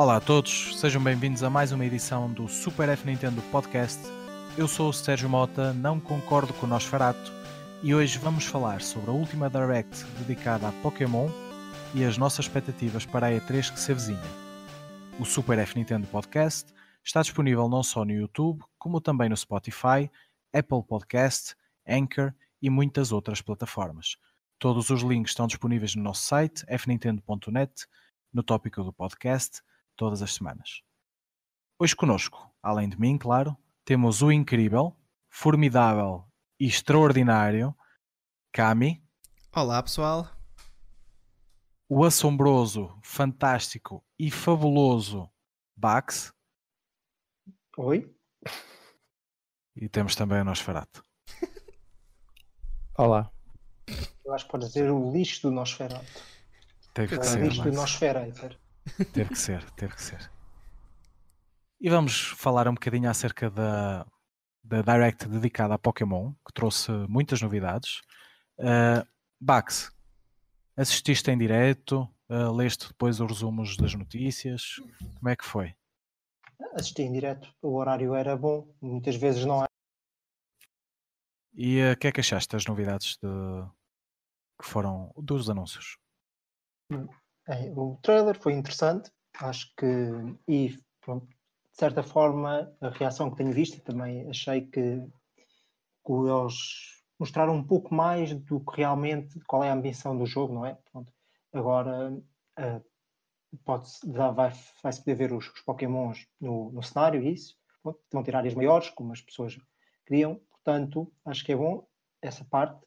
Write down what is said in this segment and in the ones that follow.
Olá a todos, sejam bem-vindos a mais uma edição do Super F Nintendo Podcast. Eu sou o Sérgio Mota, não concordo com o Nosferato e hoje vamos falar sobre a última Direct dedicada a Pokémon e as nossas expectativas para a E3 que se avizinha. O Super F Nintendo Podcast está disponível não só no YouTube, como também no Spotify, Apple Podcast, Anchor e muitas outras plataformas. Todos os links estão disponíveis no nosso site fnintendo.net, no tópico do podcast, todas as semanas. Hoje conosco, além de mim, claro, temos o incrível, formidável e extraordinário Kami. Olá, pessoal. O assombroso, fantástico e fabuloso Bax. Oi. E temos também o Nosferato. Olá. Eu acho que pode dizer o lixo do Nosferatu. Teve que O ser, lixo do. Nosferator. Teve que ser, teve que ser. E vamos falar um bocadinho acerca da, da Direct dedicada a Pokémon, que trouxe muitas novidades. Uh, Bax, assististe em direto, uh, leste depois os resumos das notícias, como é que foi? Assisti em direto. O horário era bom. Muitas vezes não é. E uh, o que é que achaste das novidades de- que foram dos anúncios? É, o trailer foi interessante. Acho que. E, pronto, de certa forma, a reação que tenho visto, também achei que, que eles mostraram um pouco mais do que realmente. qual é a ambição do jogo, não é? Pronto. Agora. pode-se- dá- vai, vai-se poder ver os, os Pokémons no, no cenário isso. Pronto, vão ter áreas maiores, como as pessoas queriam. Portanto, acho que é bom essa parte.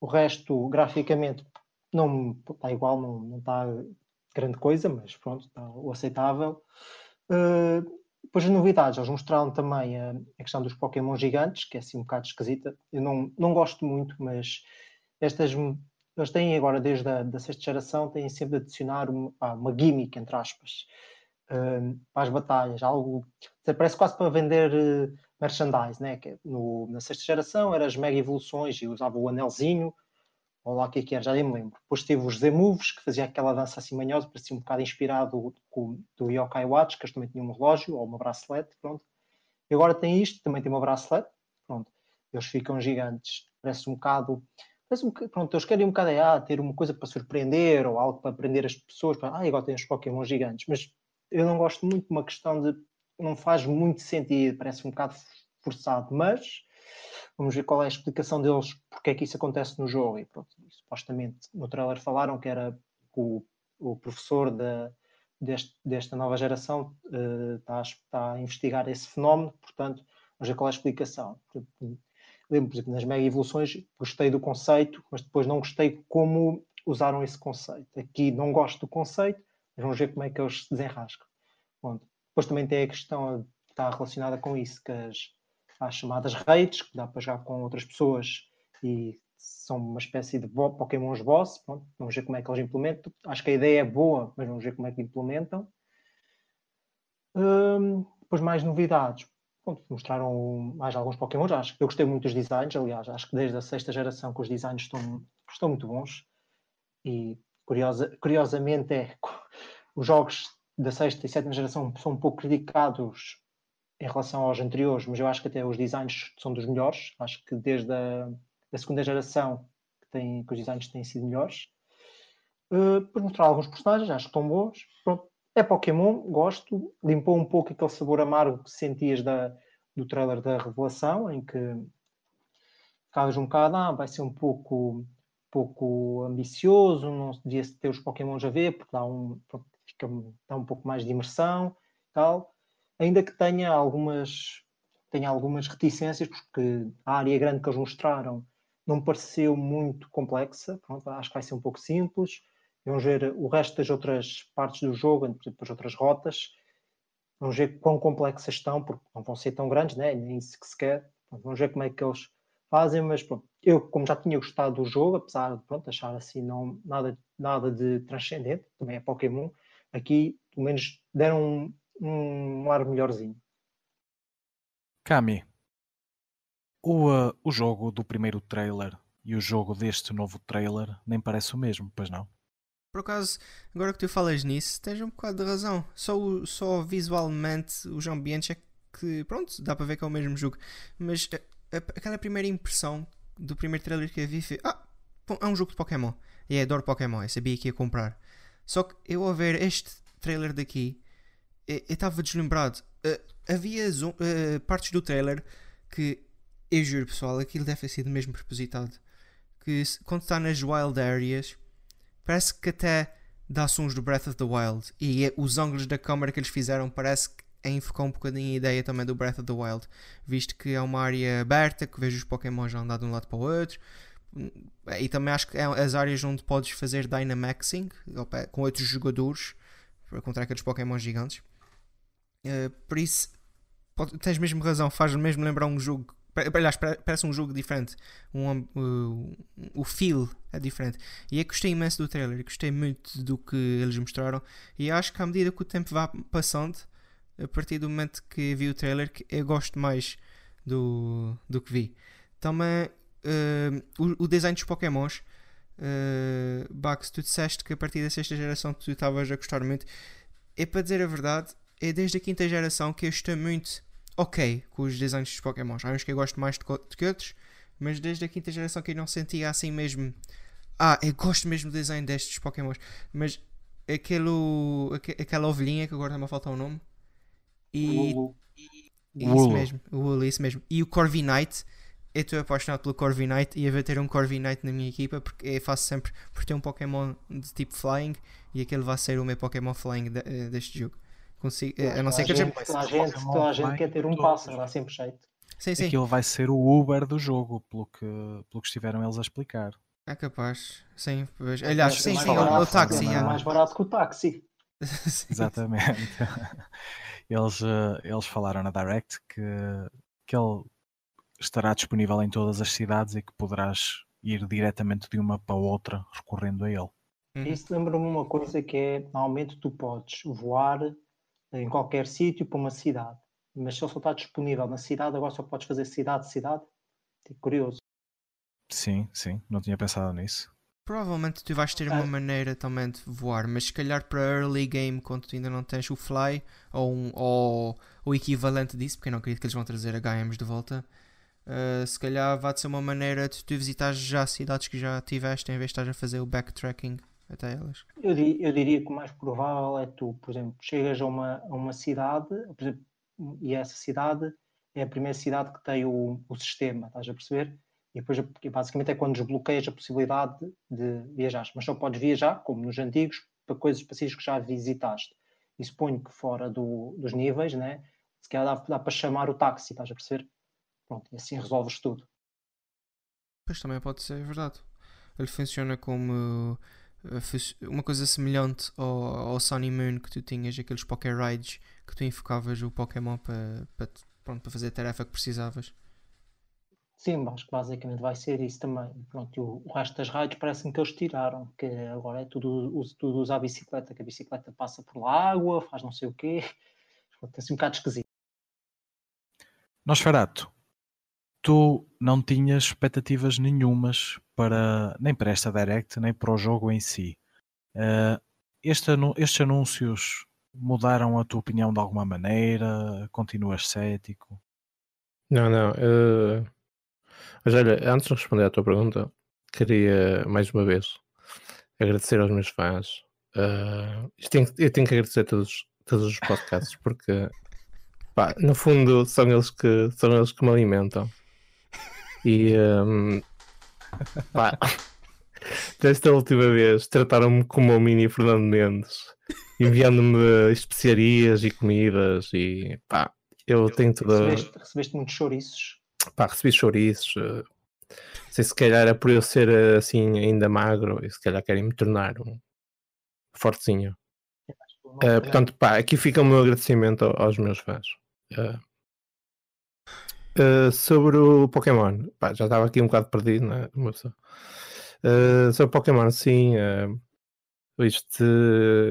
O resto, graficamente, não está igual, não, não está grande coisa, mas pronto, está o aceitável. Uh, depois as novidades, eles mostraram também a, a questão dos Pokémon gigantes, que é assim um bocado esquisita. Eu não, não gosto muito, mas estas eles têm agora, desde a da sexta geração, têm sempre de adicionar uma, uma gimmick, entre aspas, uh, para as batalhas, algo parece quase para vender uh, merchandise, né? que no, na sexta geração eram as mega evoluções e usava o anelzinho, ou lá o que é que era, já nem me lembro. Depois teve os Z-Moves, que fazia aquela dança assim manhosa, parecia um bocado inspirado com, do Yokai Watch, que eles também tinham um relógio ou uma bracelete, pronto. E agora tem isto, também tem uma bracelete, pronto. Eles ficam gigantes, parece um bocado... Parece um, pronto, eles querem um bocado ah, ter uma coisa para surpreender, ou algo para prender as pessoas, para, ah, agora tem os Pokémon gigantes, mas eu não gosto muito de uma questão de... Não faz muito sentido, parece um bocado forçado, mas... Vamos ver qual é a explicação deles, porque é que isso acontece no jogo. E pronto, supostamente no trailer falaram que era o, o professor da, deste- desta nova geração eh, está, a, está a investigar esse fenómeno, portanto, vamos ver qual é a explicação. Lembro, por exemplo, nas mega evoluções, gostei do conceito, mas depois não gostei como usaram esse conceito. Aqui não gosto do conceito, mas vamos ver como é que eles se desenrascam. Depois também tem a questão que está relacionada com isso, que as, as chamadas raids, que dá para jogar com outras pessoas e são uma espécie de bo- Pokémons boss. Pronto, vamos ver como é que eles implementam. Acho que a ideia é boa, mas vamos ver como é que implementam. Hum, depois mais novidades. Pronto, mostraram mais alguns Pokémons. Acho que eu gostei muito dos designs. Aliás, acho que desde a sexta geração que os designs estão, estão muito bons. E curiosa, curiosamente é os jogos da sexta e sétima geração são um pouco criticados em relação aos anteriores, mas eu acho que até os designs são dos melhores. Acho que desde a da segunda geração que, tem, que os designs têm sido melhores. Uh, depois mostrar alguns personagens, acho que estão bons. Pronto. É Pokémon, gosto. Limpou um pouco aquele sabor amargo que sentias da, do trailer da revelação, em que ficavas um bocado, ah, vai ser um pouco, pouco ambicioso, não devia ter os Pokémons a ver, porque dá um, fica, dá um pouco mais de imersão tal ainda que tenha algumas, tenha algumas reticências, porque a área grande que eles mostraram não me pareceu muito complexa. Pronto, acho que vai ser um pouco simples. Vamos ver o resto das outras partes do jogo, as outras rotas. Vamos ver quão complexas estão, porque não vão ser tão grandes, né? nem isso que se quer. Pronto, vamos ver como é que eles fazem, mas pronto, eu, como já tinha gostado do jogo, apesar de pronto, achar assim não, nada, nada de transcendente, também é Pokémon, aqui pelo menos deram um, um ar melhorzinho. Kami, o, uh, o jogo do primeiro trailer e o jogo deste novo trailer nem parece o mesmo, pois não? por acaso, agora que tu falas nisso, tens um bocado de razão. Só, só visualmente os ambientes é que, pronto, dá para ver que é o mesmo jogo. Mas a, a, aquela primeira impressão do primeiro trailer que eu vi foi: Ah, é um jogo de Pokémon. E é, adoro Pokémon, eu sabia que ia comprar. Só que eu ao ver este trailer daqui, eu estava deslembrado. Uh, havia uh, partes do trailer que, eu juro pessoal, aquilo deve ter sido mesmo propositado. Que quando está nas wild areas parece que até dá sons do Breath of the Wild e os ângulos da câmera que eles fizeram parece que enfocou um bocadinho a ideia também do Breath of the Wild, visto que é uma área aberta que vejo os Pokémon já andar de um lado para o outro. E também acho que é as áreas onde podes fazer Dynamaxing com outros jogadores para contra aqueles Pokémon gigantes. Uh, por isso, pode, tens mesmo razão, faz mesmo lembrar um jogo Aliás, parece um jogo diferente. Um, o feel é diferente. E eu gostei imenso do trailer. Gostei muito do que eles mostraram. E acho que à medida que o tempo vai passando, a partir do momento que vi o trailer, eu gosto mais do, do que vi. Também uh, o, o, design dos Pokémons. Uh, Bax, tu disseste que a partir da sexta geração tu estavas a gostar muito. É para dizer a verdade, é desde a quinta geração que eu estou muito ok com os designs dos Pokémon. Há uns que eu gosto mais do que outros, mas desde a quinta geração que eu não sentia assim mesmo. Ah, eu gosto mesmo do design destes Pokémon. Mas aquele, aquela ovelhinha que agora não me falta o nome. E. e isso mesmo, o Wooloo, isso mesmo. E o Corviknight. Eu estou apaixonado pelo Corviknight e eu vou ter um Corviknight na minha equipa porque eu faço sempre por ter um Pokémon de tipo Flying e aquele vai ser o meu Pokémon Flying de, eh, deste jogo. Consigo, a não ser que a gente, toda a gente, toda a gente quer ter um pássaro, dá sempre jeito. Sim, sim. Aquilo vai ser o Uber do jogo, pelo que, pelo que estiveram eles a explicar. É capaz, sim. Pois. Aliás, sim, sim, o, o táxi. É mais barato que o táxi. Exatamente. eles, eh, eles falaram na Direct que, que ele estará disponível em todas as cidades e que poderás ir diretamente de uma para outra recorrendo a ele. Uhum. Isso lembra-me uma coisa que é, normalmente tu podes voar em qualquer sítio para uma cidade. Mas se ele só está disponível na cidade, agora só podes fazer cidade-cidade. Tipo, curioso. Sim, sim, não tinha pensado nisso. Provavelmente tu vais ter uma maneira também de voar, mas se calhar para early game, quando tu ainda não tens o fly ou, um, ou o equivalente disso, porque eu não acredito que eles vão trazer HMs de volta, uh, se calhar vai ser uma maneira de tu visitar já cidades que já tiveste em vez de estar a fazer o backtracking até elas? Eu, eu, diria que o mais provável é tu, por exemplo, chegas a uma, a uma cidade, por exemplo, e essa cidade é a primeira cidade que tem o, o sistema, estás a perceber? E depois, basicamente, é quando desbloqueias a possibilidade de viajar. Mas só podes viajar, como nos antigos, para coisas específicas que já visitaste. E suponho que fora do, dos níveis, né? se calhar dá, dá, para chamar o táxi, estás a perceber? Pronto, e assim resolves tudo. Pois também pode ser verdade. Ele funciona como uma coisa semelhante ao, ao Sunny Moon que tu tinhas, aqueles Poké Rides que tu enfocavas o Pokémon para, para, pronto, para fazer a tarefa que precisavas. Sim, acho que basicamente vai ser isso também. Pronto, o, o resto das rides parece-me que eles tiraram, que agora é tudo, tudo usar a bicicleta, que a bicicleta passa por água, faz não sei o quê. Assim um bocado esquisito. Nosferato, tu não tinhas expectativas nenhumas para nem para esta Direct, nem para o jogo em si. Uh, este, estes anúncios mudaram a tua opinião de alguma maneira? Continuas cético? Não, não. Uh... Mas olha, antes de responder à tua pergunta, queria mais uma vez agradecer aos meus fãs. Uh, eu, tenho, eu tenho que agradecer a todos, todos os podcasts porque pá, no fundo são eles que são eles que me alimentam. E um, pá, desta última vez trataram-me como o mini Fernando Mendes, enviando-me especiarias e comidas e pá, eu tenho toda. Recebeste, recebeste muitos chouriços? Pá, recebi chouriços. Uh, sei se calhar é por eu ser uh, assim ainda magro e se calhar querem me tornar um fortezinho. Uh, portanto, pá, aqui fica o meu agradecimento aos meus fãs. Uh, Uh, sobre o Pokémon, Pá, já estava aqui um bocado perdido, né? Uh, sobre o Pokémon, sim, uh, este,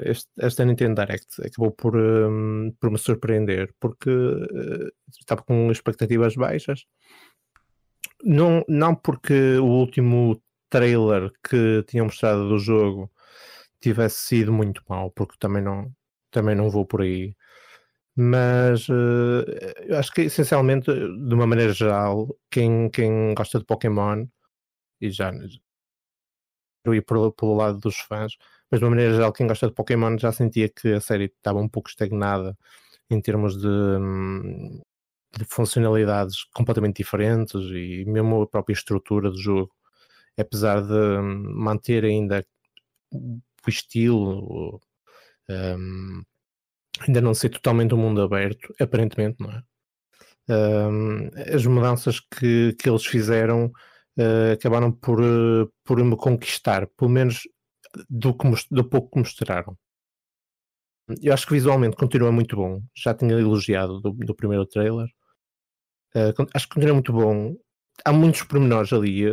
este, esta Nintendo Direct acabou por, um, por me surpreender porque estava com expectativas baixas. Não, não porque o último trailer que tinham mostrado do jogo tivesse sido muito mau, porque também não, também não vou por aí. Mas uh, eu acho que essencialmente, de uma maneira geral, quem, quem gosta de Pokémon e já ia pelo, pelo lado dos fãs, mas de uma maneira geral, quem gosta de Pokémon já sentia que a série estava um pouco estagnada em termos de, hum, de funcionalidades completamente diferentes e mesmo a própria estrutura do jogo, apesar de hum, manter ainda o estilo, um, ainda não ser totalmente um mundo aberto, aparentemente, não é? Um, as mudanças que, que eles fizeram uh, acabaram por, uh, por me conquistar, pelo menos do, que, do pouco que mostraram. Eu acho que visualmente continua muito bom. Já tinha elogiado do, do primeiro trailer. Uh, acho que continua muito bom. Há muitos pormenores ali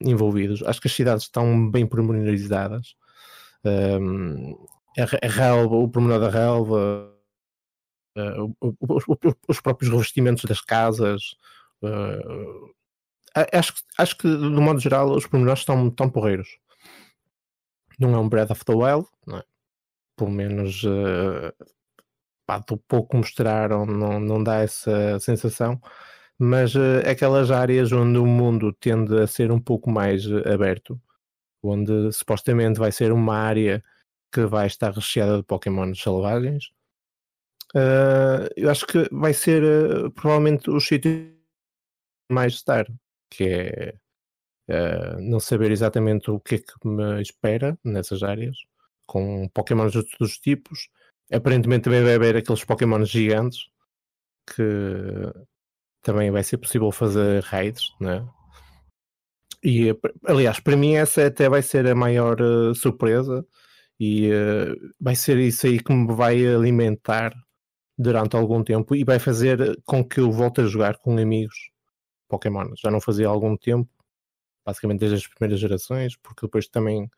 envolvidos. Acho que as cidades estão bem pormenorizadas. Uh, a, relva, o pormenor da relva, os próprios revestimentos das casas. acho, acho que, no modo geral, os pormenores estão tão porreiros. Não é um Breath of the Wild, não é? pelo menos uh, pá, do pouco mostraram, não, não dá essa sensação, mas uh, aquelas áreas onde o mundo tende a ser um pouco mais aberto, onde supostamente vai ser uma área que vai estar recheada de Pokémon selvagens. Uh, eu acho que vai ser uh, provavelmente o sítio mais estar, que é uh, não saber exatamente o que é que me espera nessas áreas, com Pokémons de todos os tipos. Aparentemente também vai haver aqueles Pokémon gigantes que também vai ser possível fazer raids, né? E aliás, para mim essa até vai ser a maior surpresa e uh, vai ser isso aí que me vai alimentar durante algum tempo e vai fazer com que eu volte a jogar com amigos Pokémon. Já não fazia há algum tempo, basicamente desde as primeiras gerações, porque depois também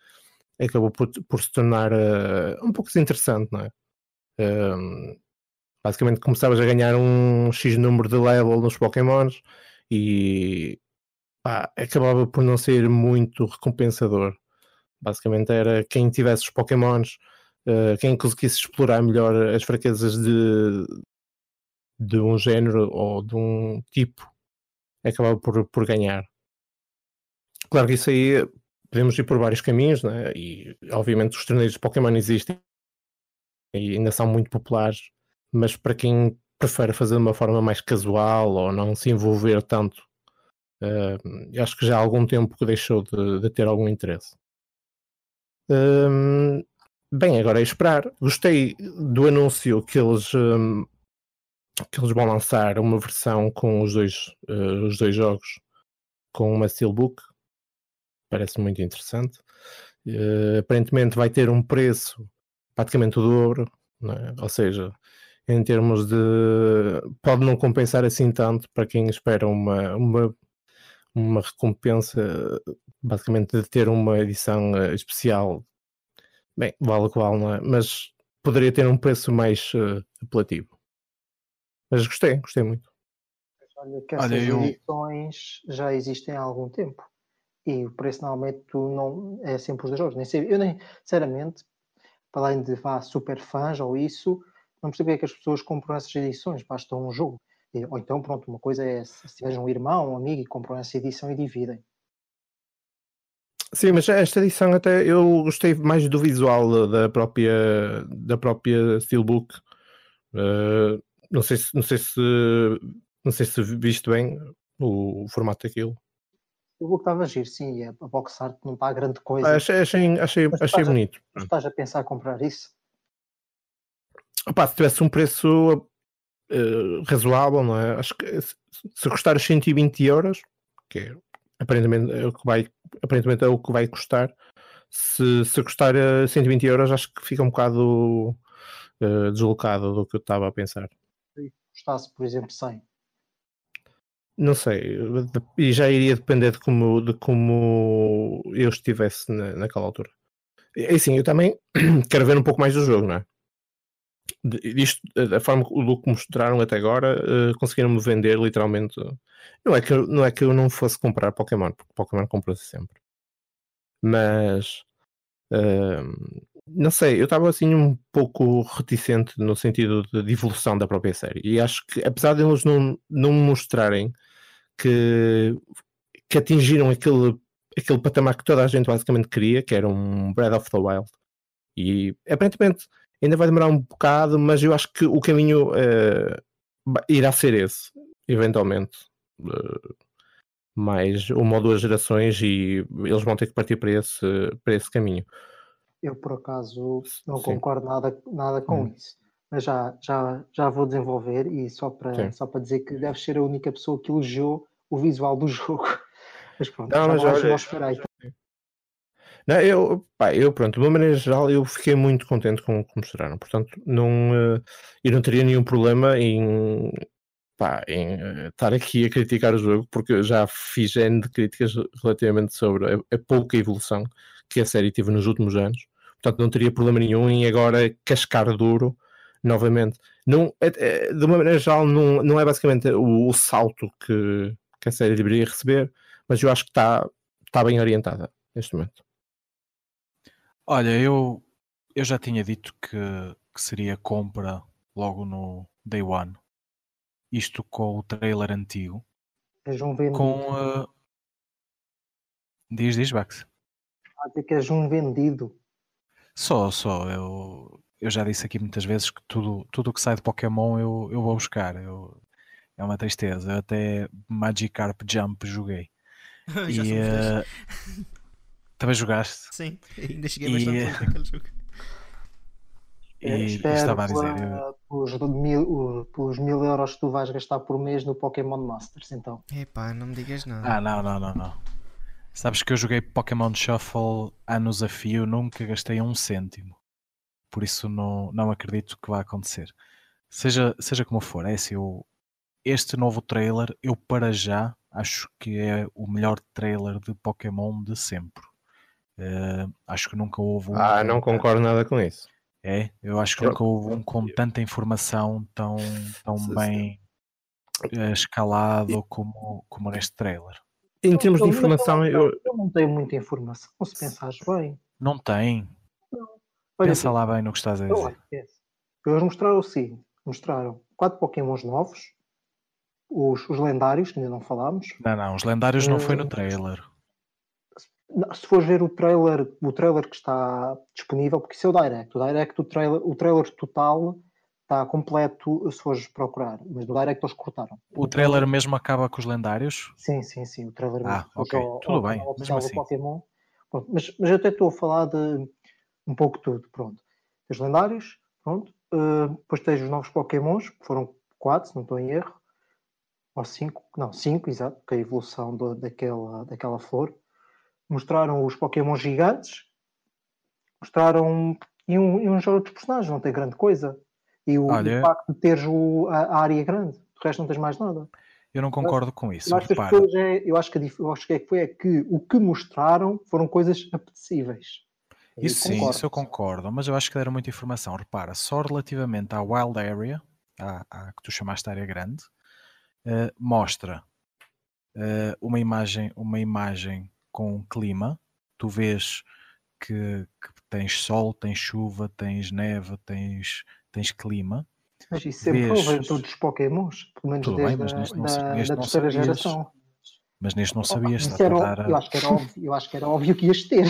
acabou por, por se tornar uh, um pouco desinteressante, não é? Uh, basicamente começavas a ganhar um X número de level nos Pokémons e pá, acabava por não ser muito recompensador. Basicamente era quem tivesse os Pokémons, uh, quem conseguisse explorar melhor as fraquezas de, de um género ou de um tipo, acabava por, por ganhar. Claro que isso aí podemos ir por vários caminhos, né? e obviamente os torneios de Pokémon existem e ainda são muito populares, mas para quem prefere fazer de uma forma mais casual ou não se envolver tanto, uh, acho que já há algum tempo que deixou de, de ter algum interesse. Um, bem, agora é esperar. Gostei do anúncio que eles, um, que eles vão lançar uma versão com os dois, uh, os dois jogos com uma Steelbook parece muito interessante. Uh, aparentemente vai ter um preço praticamente o dobro, é? ou seja, em termos de. pode não compensar assim tanto para quem espera uma, uma, uma recompensa, basicamente de ter uma edição uh, especial. Bem, vale o qual, não é? Mas poderia ter um preço mais uh, apelativo. Mas gostei, gostei muito. Olha, que essas Olha, eu... edições já existem há algum tempo e o preço normalmente não é sempre os dois jogos. Nem sei, eu nem, sinceramente, para além de vá super fãs ou isso, não percebo é que as pessoas compram essas edições, basta um jogo. Ou então, pronto, uma coisa é se tiveres um irmão, um amigo e compram essa edição e dividem. Sim, mas esta edição até eu gostei mais do visual da própria da própria Steelbook. Uh, não sei se não sei se não sei se viste bem o, o formato daquilo. O jogo estava a agir, sim, a box art não está grande coisa. Ah, achei, achei, achei, achei bonito. A, estás a pensar em comprar isso? Opa, se tivesse um preço uh, razoável, não é? Acho que se, custar os 120 euros, que é, aparentemente, é o que vai, aparentemente é o que vai custar, se, se custar uh, eh, 120 euros, acho que fica um bocado uh, deslocado do que eu estava a pensar. Se custasse, por exemplo, 100. Não sei, e já iria depender de como, de como eu estivesse na, naquela altura. É assim, eu também quero ver um pouco mais do jogo, não é? Isto, da forma do que mostraram até agora, uh, conseguiram-me vender literalmente. Não é, que, não é que eu não fosse comprar Pokémon, porque Pokémon compra-se sempre. Mas Uh, não sei, eu estava assim um pouco reticente no sentido de, evolução da própria série. E acho que, apesar de eles não, não mostrarem que, que atingiram aquele, aquele patamar que toda a gente basicamente queria, que era um Breath of the Wild, e aparentemente ainda vai demorar um bocado, mas eu acho que o caminho uh, irá ser esse, eventualmente. Uh, mais uma ou duas gerações e eles vão ter que partir para esse, para esse caminho. Eu, por acaso, não Sim. concordo nada, nada com hum. isso. Mas já, já, já vou desenvolver e só para, só para dizer que deve ser a única pessoa que elogiou o visual do jogo. Mas pronto, não, já mas, olha, esperei. Não, eu, pá, eu, pronto, de uma maneira geral, eu fiquei muito contente com o que mostraram. Portanto, não, uh, eu não teria nenhum problema em, pá, em uh, estar aqui a criticar o jogo, porque eu já fiz N de críticas relativamente sobre a, a pouca evolução que a série teve nos últimos anos. Portanto, não teria problema nenhum em agora cascar duro novamente. Não, é, é, de uma maneira geral, não, não é basicamente o, o salto que, que, a série deveria receber, mas eu acho que está tá bem orientada neste momento. Olha, eu, eu já tinha dito que, que seria compra logo no Day One. Isto com o trailer antigo. És um vendido. Com. Uh... Diz, diz, Bax. Ah, que és um vendido. Só, só. Eu, eu já disse aqui muitas vezes que tudo tudo que sai de Pokémon eu, eu vou buscar. Eu, é uma tristeza. Eu até Magikarp Jump joguei. e, uh, também jogaste? Sim, ainda cheguei e, bastante naquele jogo. E estava a dizer. Pelos, mil, pelos mil euros que tu vais gastar por mês no Pokémon Masters, então. Epá, não me digas nada. Ah, não, não, não, não. Sabes que eu joguei Pokémon Shuffle anos a fio, nunca gastei um cêntimo. Por isso não, não acredito que vá acontecer. Seja, seja como for, é assim, eu, este novo trailer, eu para já acho que é o melhor trailer de Pokémon de sempre. Uh, acho que nunca houve um. Ah, não concordo nada com isso. É, eu acho que nunca houve um com tanta informação tão, tão bem uh, escalado como, como neste trailer. Em termos de informação, eu... eu não tenho muita informação, se pensares bem. Não tem. Não. Pensa aqui. lá bem no que estás a dizer. Eles mostraram o seguinte: mostraram quatro Pokémons novos, os, os lendários, que ainda não falámos. Não, não, os lendários uh, não foi no eh, trailer. Se fores ver o trailer, o trailer que está disponível, porque isso é o Direct. O Direct, o trailer, o trailer total está completo se fores procurar, mas no Direct eles cortaram. O trailer mesmo acaba com os lendários? Sim, sim, sim, o trailer ah, mesmo. ok, ao, tudo ao, bem, ao mesmo assim. Pokémon. Pronto, mas, mas eu até estou a falar de um pouco tudo, pronto. Os lendários, pronto. Uh, depois tens os novos Pokémons, que foram quatro, se não estou em erro. Ou cinco, não, cinco, exato, que é a evolução do, daquela, daquela flor. Mostraram os Pokémon gigantes, mostraram e um, e jogo de personagens, não tem grande coisa. E o, Olha, facto de teres o, a, a, área grande, o resto não tens mais nada. Eu não concordo com isso. Eu acho, que é, eu acho que, eu acho que, é que foi é que o que mostraram foram coisas apetecíveis. Isso sim, isso eu concordo, mas eu acho que deram muita informação. Repara, só relativamente à Wild Area, à, à que tu chamaste área grande, uh, mostra uh, uma, imagem, uma imagem com clima. Tu vês que, que, tens sol, tens chuva, tens neve, tens tens clima. Mas isso sempre vês... houve em todos os Pokémons, pelo menos Tudo desde bem, mas neste da, neste da terceira sabias, geração. Mas neste não sabias. Isso era, eu, acho que era óbvio, eu acho que era óbvio que ias ter.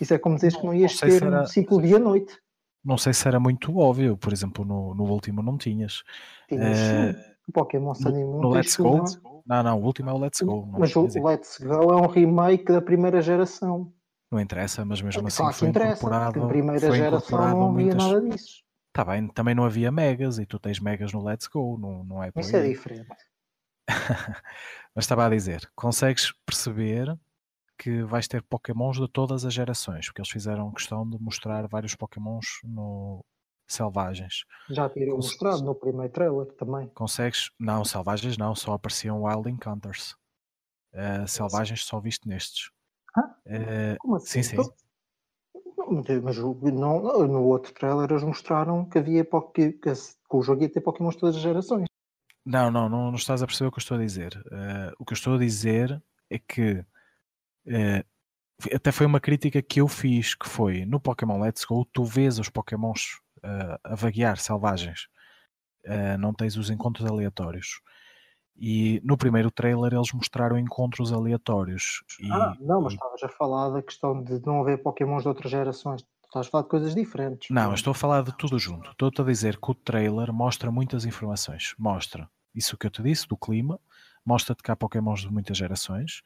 Isso é como dizer que não ias não ter era... um ciclo dia-noite. Não sei se era muito óbvio, por exemplo, no, no último não tinhas. Tinhas uh, o Pokémon Sun no, no Let's Go? Não, não, o último é o Let's Go. Mas o Let's Go é um remake da primeira geração. Não interessa, mas mesmo assim claro foi incorporado. Na primeira geração não havia muitas... nada disso. Está bem, também não havia megas e tu tens megas no Let's Go, não, não é por Isso é aí. é diferente. Mas estava a dizer, consegues perceber que vais ter pokémons de todas as gerações, porque eles fizeram questão de mostrar vários pokémons no selvagens. Já teriam Cons... mostrado no primeiro trailer também. Consegues? Não, selvagens não, só apareciam Wild Encounters. Uh, selvagens só viste nestes. Ah? Uh, Como assim? Sim, sim. Então, mas não, no outro trailer eles mostraram que havia que, que, o jogo ia ter Pokémon de todas as gerações. Não, não, não, não, estás a perceber o que eu estou a dizer. Uh, o que eu estou a dizer é que até foi uma crítica que eu fiz, que foi no Pokémon Let's Go, tu vês os Pokémons uh, a vaguear selvagens, uh, não tens os encontros aleatórios. E no primeiro trailer eles mostraram encontros aleatórios. E, ah, não, mas estavas a falar da questão de não haver Pokémons de outras gerações. Estás a falar de coisas diferentes. Não, estou a falar de tudo junto. Estou-te a dizer que o trailer mostra muitas informações. Mostra isso que eu te disse, do clima, mostra-te que há Pokémons de muitas gerações,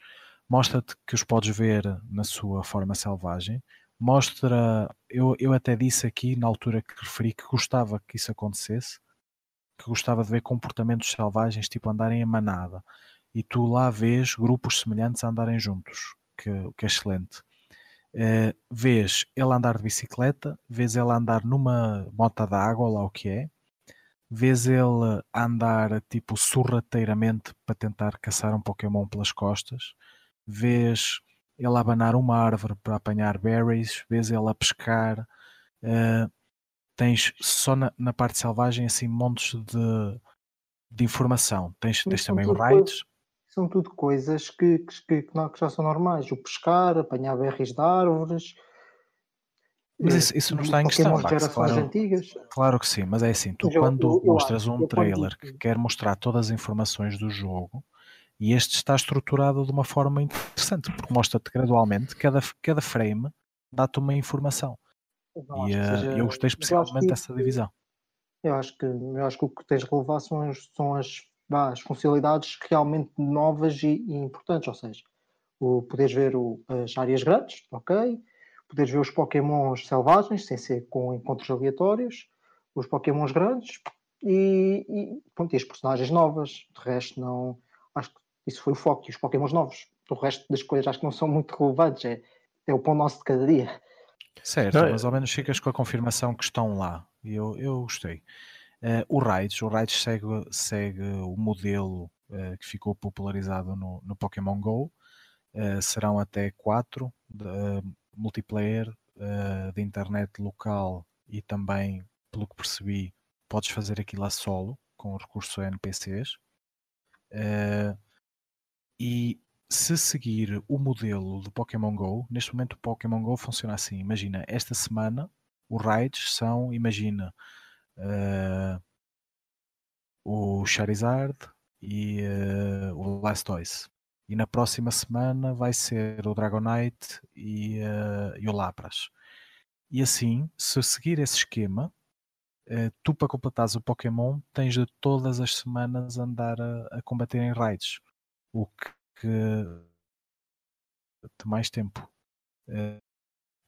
mostra-te que os podes ver na sua forma selvagem, mostra. Eu, eu até disse aqui na altura que referi que gostava que isso acontecesse, que gostava de ver comportamentos selvagens, tipo andarem em manada, e tu lá vês grupos semelhantes a andarem juntos, que, que é excelente. Uh, vês ele andar de bicicleta, vês ele andar numa mota d'água, lá o que é, vês ele andar tipo sorrateiramente para tentar caçar um Pokémon pelas costas, vês ele abanar uma árvore para apanhar berries, vês ele a pescar, uh, tens só na, na, parte selvagem assim montes de, de informação. Tens, tens também raids. São tudo coisas que, que, que, não, que, já são normais. O pescar, apanhar berries de árvores. Mas isso, isso não está em questão. Max, claro, antigas. claro que sim, mas é assim, tu eu, quando eu, eu, mostras um trailer que quer mostrar todas as informações do jogo, e este está estruturado de uma forma interessante, porque mostra-te gradualmente, cada, cada frame dá-te uma informação. Eu e uh, seja, eu gostei especialmente dessa divisão. Eu acho que, eu acho que o que tens de relevar são as, são as, as funcionalidades realmente novas e, e, importantes, ou seja, o poderes ver o, as áreas grandes, ok? Poderes ver os pokémons selvagens, sem ser com encontros aleatórios, os pokémons grandes e, e, pronto, e as personagens novas. De resto, não. Acho que isso foi o foco. E os Pokémons novos. O resto das coisas acho que não são muito relevantes. É, é o pão nosso de cada dia. Certo, não, mas ao menos ficas com a confirmação que estão lá. E eu, eu gostei. Uh, o Raids, o Raids segue, segue o modelo uh, que ficou popularizado no, no Pokémon GO. Uh, serão até quatro de, multiplayer de internet local e também, pelo que percebi, podes fazer aquilo a solo com o recurso a NPCs. Uh, e se seguir o modelo do Pokémon Go, neste momento o Pokémon Go funciona assim. Imagina, esta semana os raids são, imagina, uh, o Charizard e uh, o Blastoise. E na próxima semana vai ser o Dragonite e, uh, e o Lapras. E assim, se seguir esse esquema, tu para completares o Pokémon tens de todas as semanas andar a, a combater em raids o que de mais tempo. Eh,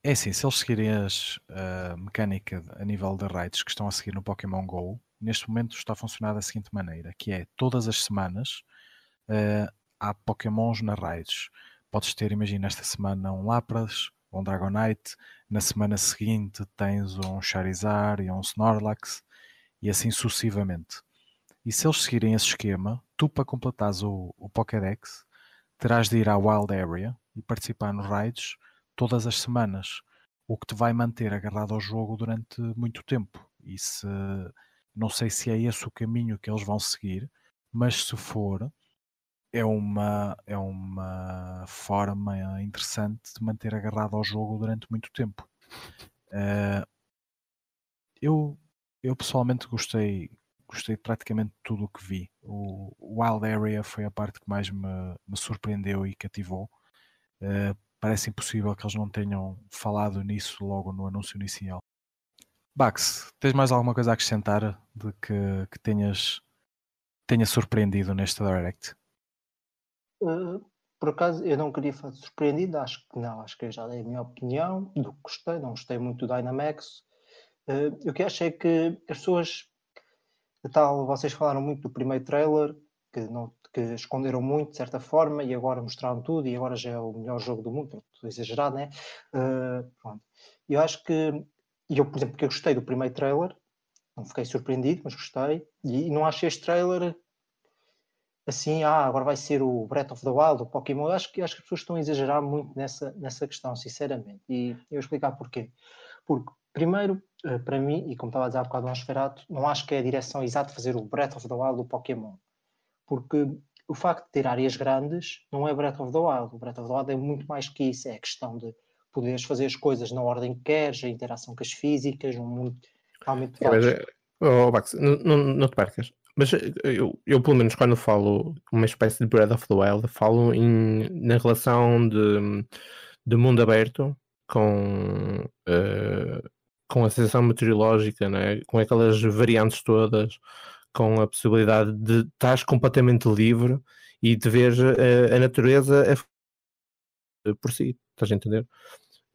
é assim, se eles seguirem a mecânica a nível de raids que estão a seguir no Pokémon GO, neste momento está a funcionar da seguinte maneira, que é todas as semanas uh, há Pokémons na raids. Podes ter, imagina, esta semana um Lapras, um Dragonite, na semana seguinte tens um Charizard e um Snorlax, e assim sucessivamente. E se eles seguirem esse esquema, tu para completares o, o Pokédex terás de ir à Wild Area e participar nos raids todas as semanas, o que te vai manter agarrado ao jogo durante muito tempo. E se não sei se é esse o caminho que eles vão seguir, mas se for, é uma, é uma forma interessante de manter agarrado ao jogo durante muito tempo. Uh, eu, eu pessoalmente gostei, gostei de praticamente tudo o que vi. O Wild Area foi a parte que mais me, me surpreendeu e cativou. Uh, parece impossível que eles não tenham falado nisso logo no anúncio inicial. Bax, tens mais alguma coisa a acrescentar de que, que tenhas tenha surpreendido neste Direct? Uh, por acaso eu não queria fazer surpreendido, acho que não, acho que eu já dei a minha opinião do que gostei, não gostei muito do Dynamax. Uh, o que achei é que as pessoas tal, vocês falaram muito do primeiro trailer, que, não, que esconderam muito de certa forma e agora mostraram tudo e agora já é o melhor jogo do mundo, exagerado, né? Uh, pronto. Eu acho que, eu, por exemplo, porque eu gostei do primeiro trailer, não fiquei surpreendido, mas gostei, e, e não achei este trailer assim, ah, agora vai ser o Breath of the Wild, o Pokémon. Eu acho que, acho que as pessoas estão a exagerar muito nessa, nessa questão, sinceramente. E eu vou explicar porquê. Porque Primeiro, eh, para mim, e como estava a dizer há bocado o Nosferatu, não acho que é a direção exata fazer o Breath of the Wild do Pokémon. Porque o facto de ter áreas grandes não é Breath of the Wild. O Breath of the Wild é muito mais que isso, é a questão de poderes fazer as coisas na ordem que queres, a interação com as físicas, um mundo realmente é, mas, oh, Bax, não, não, não te percas. Mas eu, eu, pelo menos, quando falo uma espécie de Breath of the Wild, falo em, na relação de, de mundo aberto com, uh, com a sensação meteorológica, né? com aquelas variantes todas, com a possibilidade de estar completamente livre e de ver uh, a natureza por si, estás a entender?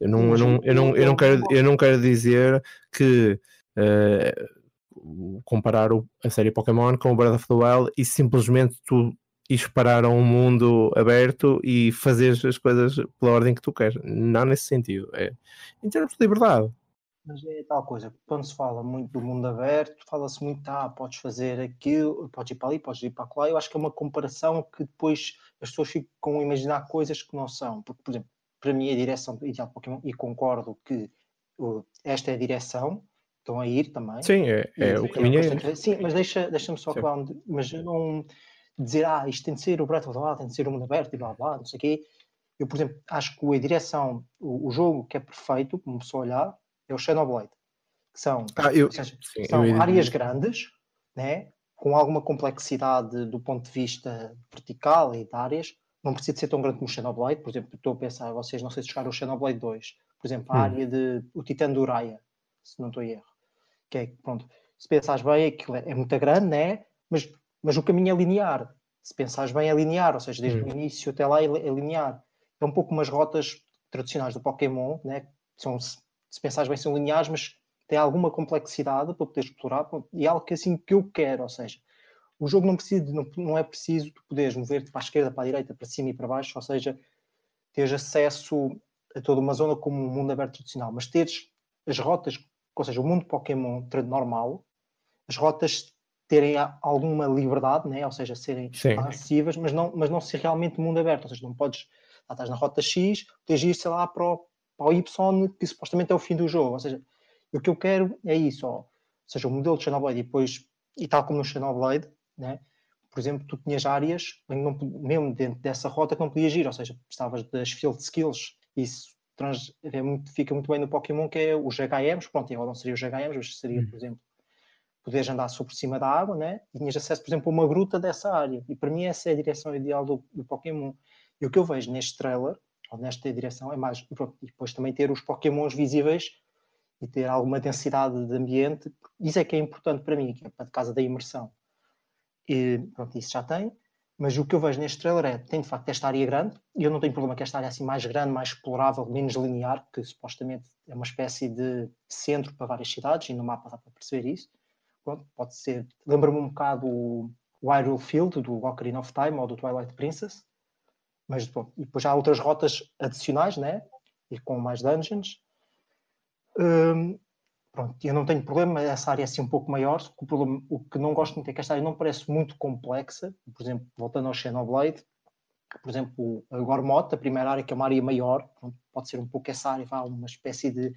Eu não, eu não, eu não, eu não, quero, eu não quero dizer que uh, comparar o, a série Pokémon com o Breath of the Wild e simplesmente tu ires parar a um mundo aberto e fazer as coisas pela ordem que tu queres. Não nesse sentido. É em termos de liberdade. Mas é tal coisa, quando se fala muito do mundo aberto, fala-se muito, ah, podes fazer aquilo, podes ir para ali, podes ir para lá. Eu acho que é uma comparação que depois as pessoas ficam a imaginar coisas que não são. Porque, por exemplo, para mim a direção ideal de Pokémon, e concordo que uh, esta é a direção, estão a ir também. Sim, é, é o caminho é Sim, mas deixa, deixa-me só falar, mas não dizer, ah, isto tem de ser o Breath of the Wild, tem de ser o mundo aberto e blá blá, não sei o quê. Eu, por exemplo, acho que a direção, o, o jogo que é perfeito, como pessoa olhar, é o Xenoblade. Que são, ah, eu, seja, sim, são eu áreas grandes, né? com alguma complexidade do ponto de vista vertical e de áreas, não precisa de ser tão grande como o Xenoblade, por exemplo, estou a pensar, vocês não sei se chegaram o Xenoblade 2, por exemplo, a hum. área de o Titã do Uraya, se não estou em erro, que é, pronto, se pensares bem, aquilo é, é muito grande, né? mas, mas o caminho é linear, se pensares bem é linear, ou seja, desde hum. o início até lá é, é, linear. É um pouco umas rotas tradicionais do Pokémon, né? são, se pensares bem são lineares, mas tem alguma complexidade para poder explorar, e é algo que assim que eu quero, ou seja, o jogo não, precisa, não, não é preciso tu poderes mover-te para a esquerda, para a direita, para cima e para baixo, ou seja, teres acesso a toda uma zona como um mundo aberto tradicional, mas teres as rotas, ou seja, o mundo Pokémon normal, as rotas terem alguma liberdade, né? ou seja, serem acessíveis, mas não, mas não ser realmente mundo aberto, ou seja, não podes, lá estás na rota X, de ir, sei lá, para o, para o Y, que supostamente é o fim do jogo, ou seja, o que eu quero é isso, ó, ou seja, o modelo de Xenoblade e depois, e tal como no Xenoblade, né? Por exemplo, tu tinhas áreas, não, mesmo dentro dessa rota, que não podias ir, ou seja, precisavas das field skills. Isso trans, é muito, fica muito bem no Pokémon, que é os HMs. Pronto, agora não seria os HMs, mas seria, hum. por exemplo, poderes andar sobre cima da água, né? E tinhas acesso, por exemplo, a uma gruta dessa área. E para mim, essa é a direção ideal do, do Pokémon. E o que eu vejo neste trailer, nesta direção, é mais. Pronto, e depois também ter os Pokémons visíveis e ter alguma densidade de ambiente. Isso é que é importante para mim, que é para casa da imersão. E, pronto, isso já tem. Mas o que eu vejo neste trailer é, tem de facto esta área grande, e eu não tenho problema que esta área assim mais grande, mais explorável, menos linear, que supostamente é uma espécie de centro para várias cidades, e no mapa dá para perceber isso. Pronto, pode ser, lembra-me um bocado o Hyrule Field, do Ocarina of Time, ou do Twilight Princess, mas bom, e depois há outras rotas adicionais, né? E com mais dungeons. Um, Pronto, eu não tenho problema, essa área é assim um pouco maior, o, problema, o que não gosto muito é que esta área não parece muito complexa, por exemplo, voltando ao Xenoblade, por exemplo, a Gormot, a primeira área que é uma área maior, pode ser um pouco essa área, vá, uma espécie de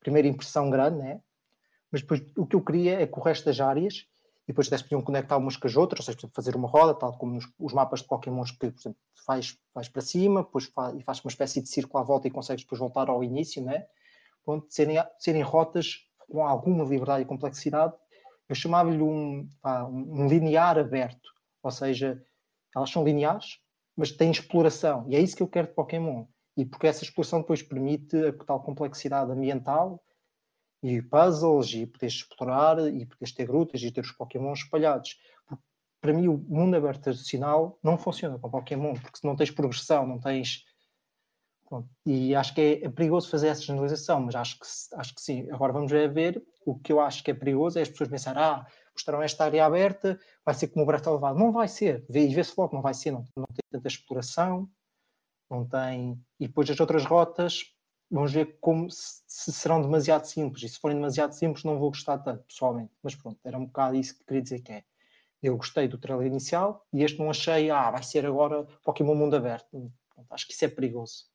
primeira impressão grande, né? mas depois o que eu queria é que o resto das áreas, e depois até se podiam conectar umas com as outras, ou seja, exemplo, fazer uma roda, tal como nos, os mapas de Pokémons que, por exemplo, faz, faz para cima, depois faz, e faz uma espécie de círculo à volta e consegues depois voltar ao início, né? Pronto, serem, serem rotas com alguma liberdade e complexidade, eu chamava-lhe um, um linear aberto, ou seja, elas são lineares, mas têm exploração, e é isso que eu quero de Pokémon, e porque essa exploração depois permite a tal complexidade ambiental e puzzles, e poderes explorar, e poderes ter grutas e ter os Pokémon espalhados. Para mim, o mundo aberto tradicional não funciona com Pokémon, porque se não tens progressão, não tens. E acho que é, é, perigoso fazer essa generalização, mas acho que, acho que sim. Agora vamos ver. O que eu acho que é perigoso é as pessoas pensarem: ah, mostraram esta área aberta, vai ser como o Breath of Não vai ser. E vê-se logo, não vai ser. Não, não tem tanta exploração, não tem. E depois as outras rotas, vamos ver como se, se, serão demasiado simples. E se forem demasiado simples, não vou gostar tanto, pessoalmente. Mas pronto, era um bocado isso que queria dizer que é. Eu gostei do trailer inicial e este não achei, ah, vai ser agora Pokémon Mundo Aberto. Pronto, acho que isso é perigoso.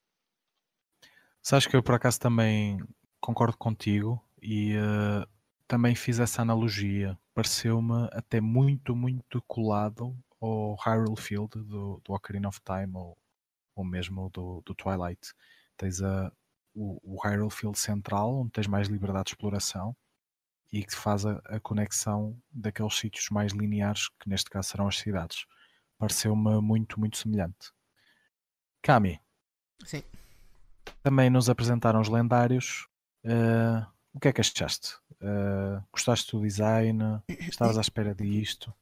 Sabes que eu por acaso também concordo contigo e uh, também fiz essa analogia. Pareceu-me até muito, muito colado ao Hyrule Field do, do Ocarina of Time ou, ou mesmo do, do Twilight. Tens a, o, o Hyrule Field central, onde tens mais liberdade de exploração e que faz a, a conexão daqueles sítios mais lineares, que neste caso serão as cidades. Pareceu-me muito, muito semelhante. Kami. Sim. Também nos apresentaram os lendários. Uh, o que é que achaste? Uh, gostaste do design? Estavas à espera disto?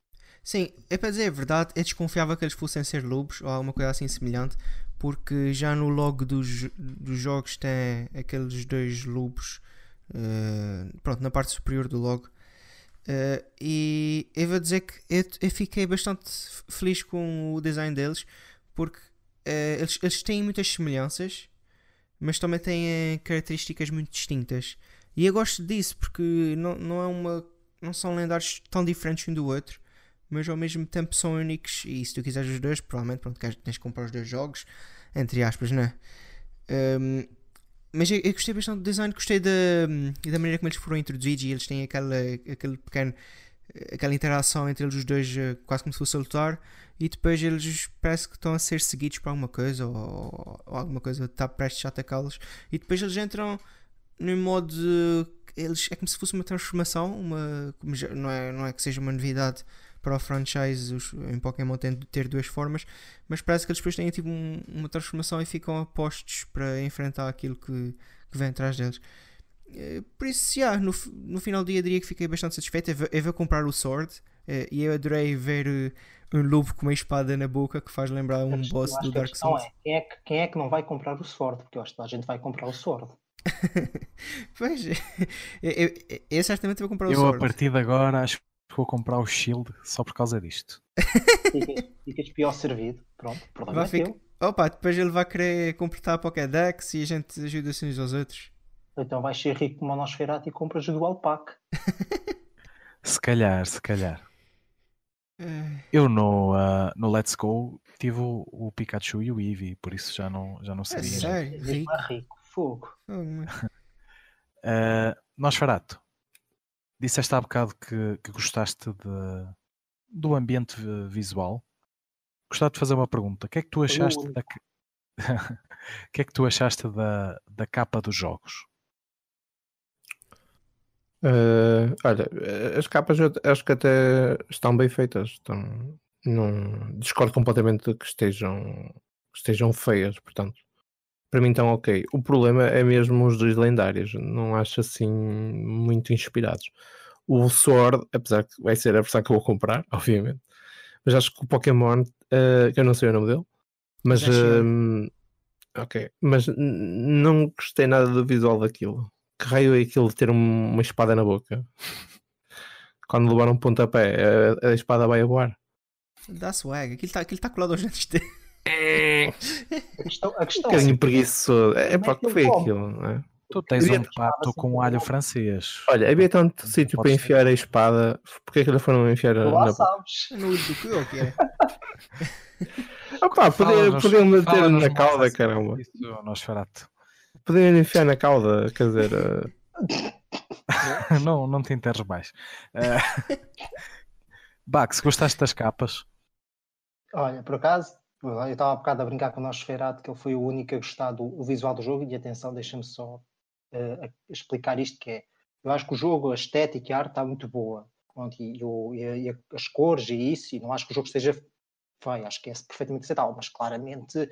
Sim, é para dizer a verdade, eu desconfiava que eles fossem ser lobos ou alguma coisa assim semelhante, porque já no logo dos, dos jogos tem aqueles dois lobos, uh, pronto, na parte superior do logo. Uh, e eu vou dizer que eu, eu, fiquei bastante feliz com o design deles, porque uh, eles, eles têm muitas semelhanças, mas também têm características muito distintas. E eu gosto disso porque não, não, é uma, não são lendários tão diferentes um do outro mas ao mesmo tempo são únicos. E se tu quiseres os dois, provavelmente pronto, tens de comprar os dois jogos, entre aspas, né? Um, mas eu, eu, gostei bastante do design, gostei da, da maneira como eles foram introduzidos e eles têm aquela, aquele pequeno, aquela interação entre eles os dois, eh, quase como se fosse a lutar, e depois eles parece que estão a ser seguidos por alguma coisa ou, ou alguma coisa está prestes a atacá-los, e depois eles entram no modo. De, eles, é como se fosse uma transformação, uma, não, é, não é que seja uma novidade para o franchise os, em Pokémon tem de ter duas formas, mas parece que eles depois têm tipo um, uma transformação e ficam apostos para enfrentar aquilo que, que vem atrás deles. Eh, por isso, yeah, no, no final do dia diria que fiquei bastante satisfeito. Eu vou comprar o Sword uh, e eu adorei ver uh, um lobo com uma espada na boca que faz lembrar um boss do Dark Souls. É, quem, é que, quem é que não vai comprar o Sword? Porque eu acho que a gente vai comprar o Sword. pois, eu, eu, eu, certamente vou comprar o eu, Sword. Eu a partir de agora acho vou comprar o Shield só por causa disto. Ficas pior servido. Pronto, problema vai é ficar... Opa, depois ele vai querer completar a Pokédex e a gente ajuda-se uns aos outros. Então vais ser rico como o Nosferatu e compras o Dual Pack. se calhar, se calhar. É. Eu no, uh, no Let's Go tive o, o, Pikachu e o Eevee, por isso já não, já não sabia. É sério? Rico. rico. Fogo. Oh, uh, Nosferatu, Disseste há bocado que, que gostaste de, do ambiente visual. Gostava de fazer uma pergunta. O que é que tu achaste da, o que é que tu achaste da, da capa dos jogos? Uh, olha, as capas acho que até estão bem feitas. Estão, não discordo completamente de que estejam, que estejam feias, portanto. Para mim estão ok. O problema é mesmo os dois lendários. Não acho assim muito inspirados. O Sword, apesar que vai ser a versão que eu vou comprar, obviamente. Mas acho que o Pokémon, uh, que eu não sei o nome dele, mas uh, ok, mas não gostei nada do visual daquilo. Que raio é aquilo de ter um, uma espada na boca? Quando levar um pontapé, a, a espada vai a voar. Dá swag, aquilo está tá colado aos dentes dele. A questão, a questão um bocadinho é, preguiçoso. É, é para que foi aquilo, não é? Tu tens um pato com alho francês. Olha, havia tanto sítio para enfiar a espada. Porquê que eles foram enfiar a. Lá na... sabes. No do que o que é? Opa, podiam, podiam meter na cauda, caramba. Isso, Nosferatu. Podiam enfiar na cauda, quer dizer. Uh... não, não te enterres mais. Uh... Bax, gostaste das capas? Olha, por acaso, eu estava há bocado a brincar com o nosso Nosferatu, que ele foi o único a gostar do visual do jogo, e atenção, deixa-me só uh, explicar isto, que é, eu acho que o jogo, a estética e a arte está muito boa, e, e, e, as cores e isso, e não acho que o jogo esteja feio, acho que é perfeitamente aceitável, mas claramente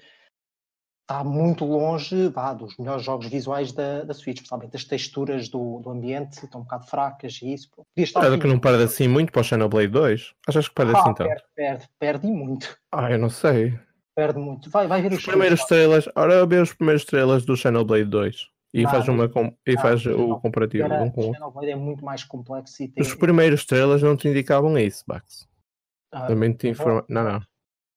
está muito longe vá, dos melhores jogos visuais da, da Switch, principalmente as texturas do, do ambiente estão um bocado fracas e isso. Podia estar que não perde assim muito para o Xenoblade 2? Achas que perde ah, assim tanto? Perde, perde, perde muito. Ah, eu não sei. Perde muito. Vai, vai ver os, os primeiros estrelas. Ora, ver os primeiros estrelas do Xenoblade 2. E não, faz, uma, com, e faz o comparativo. Era, um com o é muito mais complexo. E tem... Os primeiros estrelas não te indicavam isso, Bax. Ah, Também te informa... Não, não.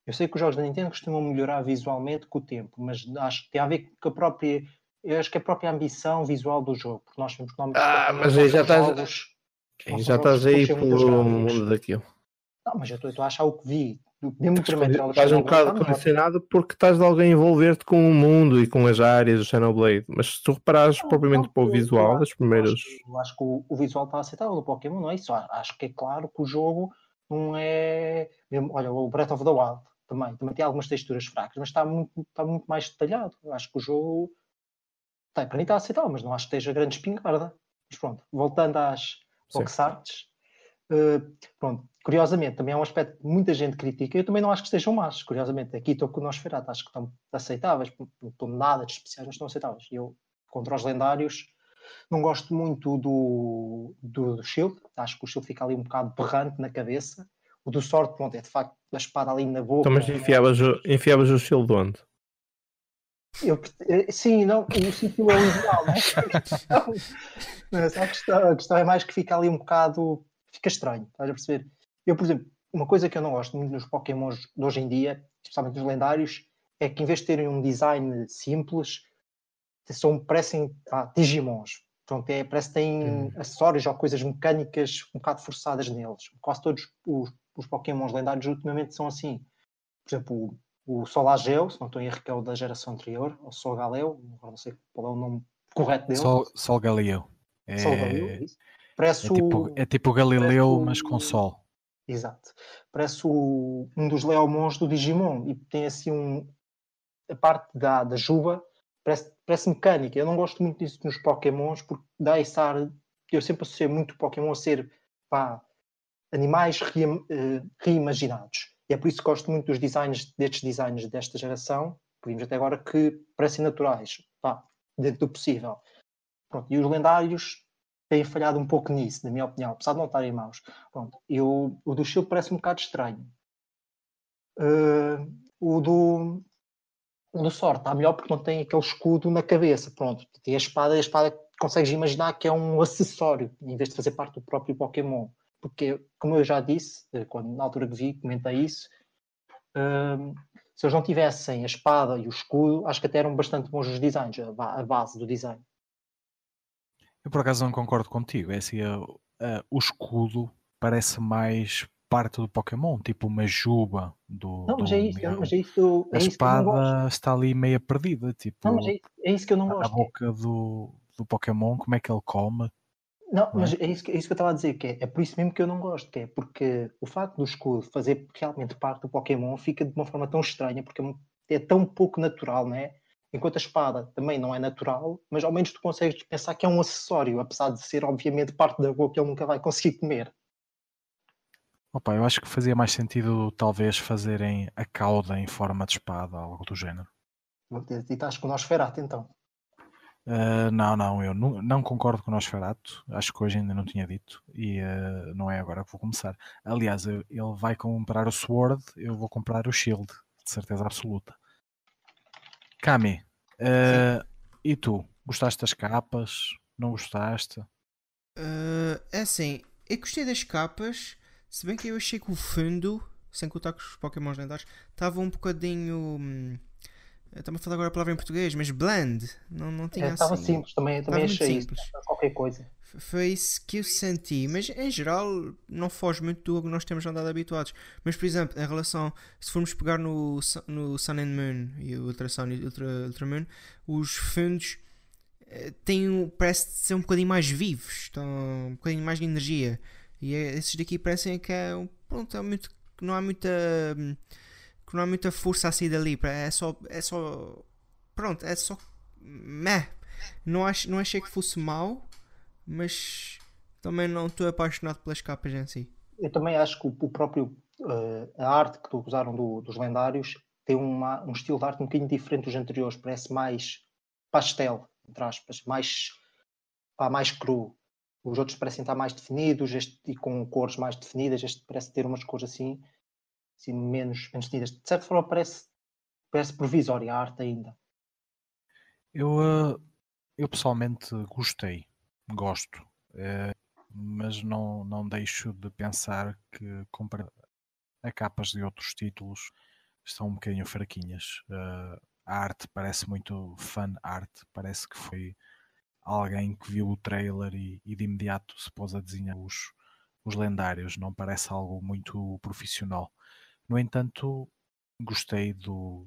Eu sei que os jogos da Nintendo costumam melhorar visualmente com o tempo, mas acho que tem a ver com a própria. Eu acho que a própria ambição visual do jogo, porque nós temos que Ah, mas aí já estás. Jogos, já estás aí pelo mundo daquilo. Não, mas eu estou a achar o que vi. Mesmo estás um bocado condicionado porque estás de alguém envolver-te com o mundo e com as áreas do Xenoblade. Mas se tu reparares não, propriamente não, para o visual das primeiras. Eu acho, acho que o, o, visual está aceitável do Pokémon, não é isso? Acho que é claro que o jogo não é. Olha, o Breath of the Wild também, também tem algumas texturas fracas, mas está muito, está muito mais detalhado. Acho que o jogo está, para mim está aceitável, mas não acho que esteja grande espingarda. Mas pronto, voltando às box arts, uh, pronto, curiosamente, também é um aspecto que muita gente critica. Eu também não acho que estejam más, curiosamente. Aqui estou com o Nosferatu, acho que estão aceitáveis, não estão nada de especiais, mas estão aceitáveis. Eu, contra os lendários, não gosto muito do, do, do Shield, acho que o Shield fica ali um bocado berrante na cabeça. O do Sword, pronto, é de facto a espada ali na boca. Então, mas enfiavas, o, enfiavas o Shield onde? Eu, sim, não, o sítio é o ideal, não é? Mas a questão, a questão é mais que fica ali um bocado. Fica estranho, estás a perceber? Eu, por exemplo, uma coisa que eu não gosto muito nos Pokémons de hoje em dia, especialmente nos lendários, é que em vez de terem um design simples, são, parecem ah, Digimons. Portanto, é, parece que têm hum. acessórios ou coisas mecânicas um bocado forçadas neles. Quase todos os, os Pokémons lendários ultimamente são assim. Por exemplo, o, o Solageo, se não estou em erro, que é o da geração anterior, ou Sol Galeo, não sei qual é o nome correto dele. Sol, Sol Galileu. É, é isso. Parece é, tipo, o, é tipo Galileu, o, mas com Sol. Exato. Parece o, um dos Leomons do Digimon e tem assim um, a parte da, da juba parece, parece mecânica. Eu não gosto muito disso nos Pokémons porque dá esse ar. Eu sempre associei muito Pokémon a ser pá, animais re, uh, reimaginados. E é por isso que gosto muito dos designs, destes designs desta geração, que vimos até agora, que parecem naturais, pá, dentro do possível. Pronto, e os lendários têm falhado um pouco nisso, na minha opinião, apesar de não estarem maus. Pronto, e o, do Shield parece um bocado estranho. Uh, o do, o do Sorte está melhor porque não tem aquele escudo na cabeça. Pronto, tem a espada e a espada consegues imaginar que é um acessório em vez de fazer parte do próprio Pokémon. Porque, como eu já disse, eh, quando, na altura que vi, comentei isso, uh, se eles não tivessem a espada e o escudo, acho que até eram bastante bons os designs, a, base do design. Eu por acaso não concordo contigo. É assim, uh, o escudo parece mais parte do Pokémon, tipo uma juba do. Não, mas é isso, mas é isso, é a espada está ali meia perdida, tipo. Não, mas é, é isso que eu não gosto. A boca do, do Pokémon, como é que ele come? Não, não é? mas é isso, que, é isso que eu estava a dizer, que é, é por isso mesmo que eu não gosto, que é porque o facto do escudo fazer realmente parte do Pokémon fica de uma forma tão estranha, porque é tão pouco natural, não é? Enquanto a espada também não é natural, mas ao menos tu consegues pensar que é um acessório, apesar de ser, obviamente, parte da boca que ele nunca vai conseguir comer. Opa, eu acho que fazia mais sentido, talvez, fazerem a cauda em forma de espada, algo do género. E estás com o Nosferatu, então? Uh, não, não, eu não, não, concordo com o Nosferatu. Acho que hoje ainda não tinha dito e uh, não é agora que vou começar. Aliás, eu, ele vai comprar o Sword, eu vou comprar o Shield, de certeza absoluta. Kami, uh, e tu? Gostaste das capas? Não gostaste? Uh, é assim, eu gostei das capas, se bem que eu achei que o fundo, sem contar com os Pokémon lendários, estava um bocadinho. Hum, Estava a falar agora a palavra em português, mas bland. Não, não tinha é, Estava assim, simples também, também achei simples. isso. Qualquer coisa. Foi isso que eu senti, mas em geral não foge muito do que nós temos andado habituados. Mas por exemplo, em relação, se formos pegar no, no Sun and Moon e o Ultra Sun e Ultra, Ultra Moon, os fundos eh, têm, parece ser um bocadinho mais vivos, estão um bocadinho mais de energia. E é, esses daqui parecem que é, pronto, é muito, não há muita que não há muita força a sair dali. É só, é só, pronto, é só, meh. Não, ach, não achei que fosse mau, mas também não estou apaixonado pelas capas em si. Eu também acho que o, próprio uh, a arte que usaram do, dos lendários tem uma, um estilo de arte um bocadinho diferente dos anteriores, parece mais pastel, entre aspas, mais, pá, mais cru. Os outros parecem estar mais definidos este, e com cores mais definidas. Este parece ter umas cores assim, assim menos, menos definidas. De certa forma, parece, parece provisória a arte ainda. Eu, eh, eu pessoalmente gostei gosto, uh, mas não, não deixo de pensar que a capas de outros títulos estão um bocadinho fraquinhas. Uh, a arte parece muito fan art, parece que foi alguém que viu o trailer e, e de imediato se pôs a desenhar os, os lendários, não parece algo muito profissional. No entanto, gostei do,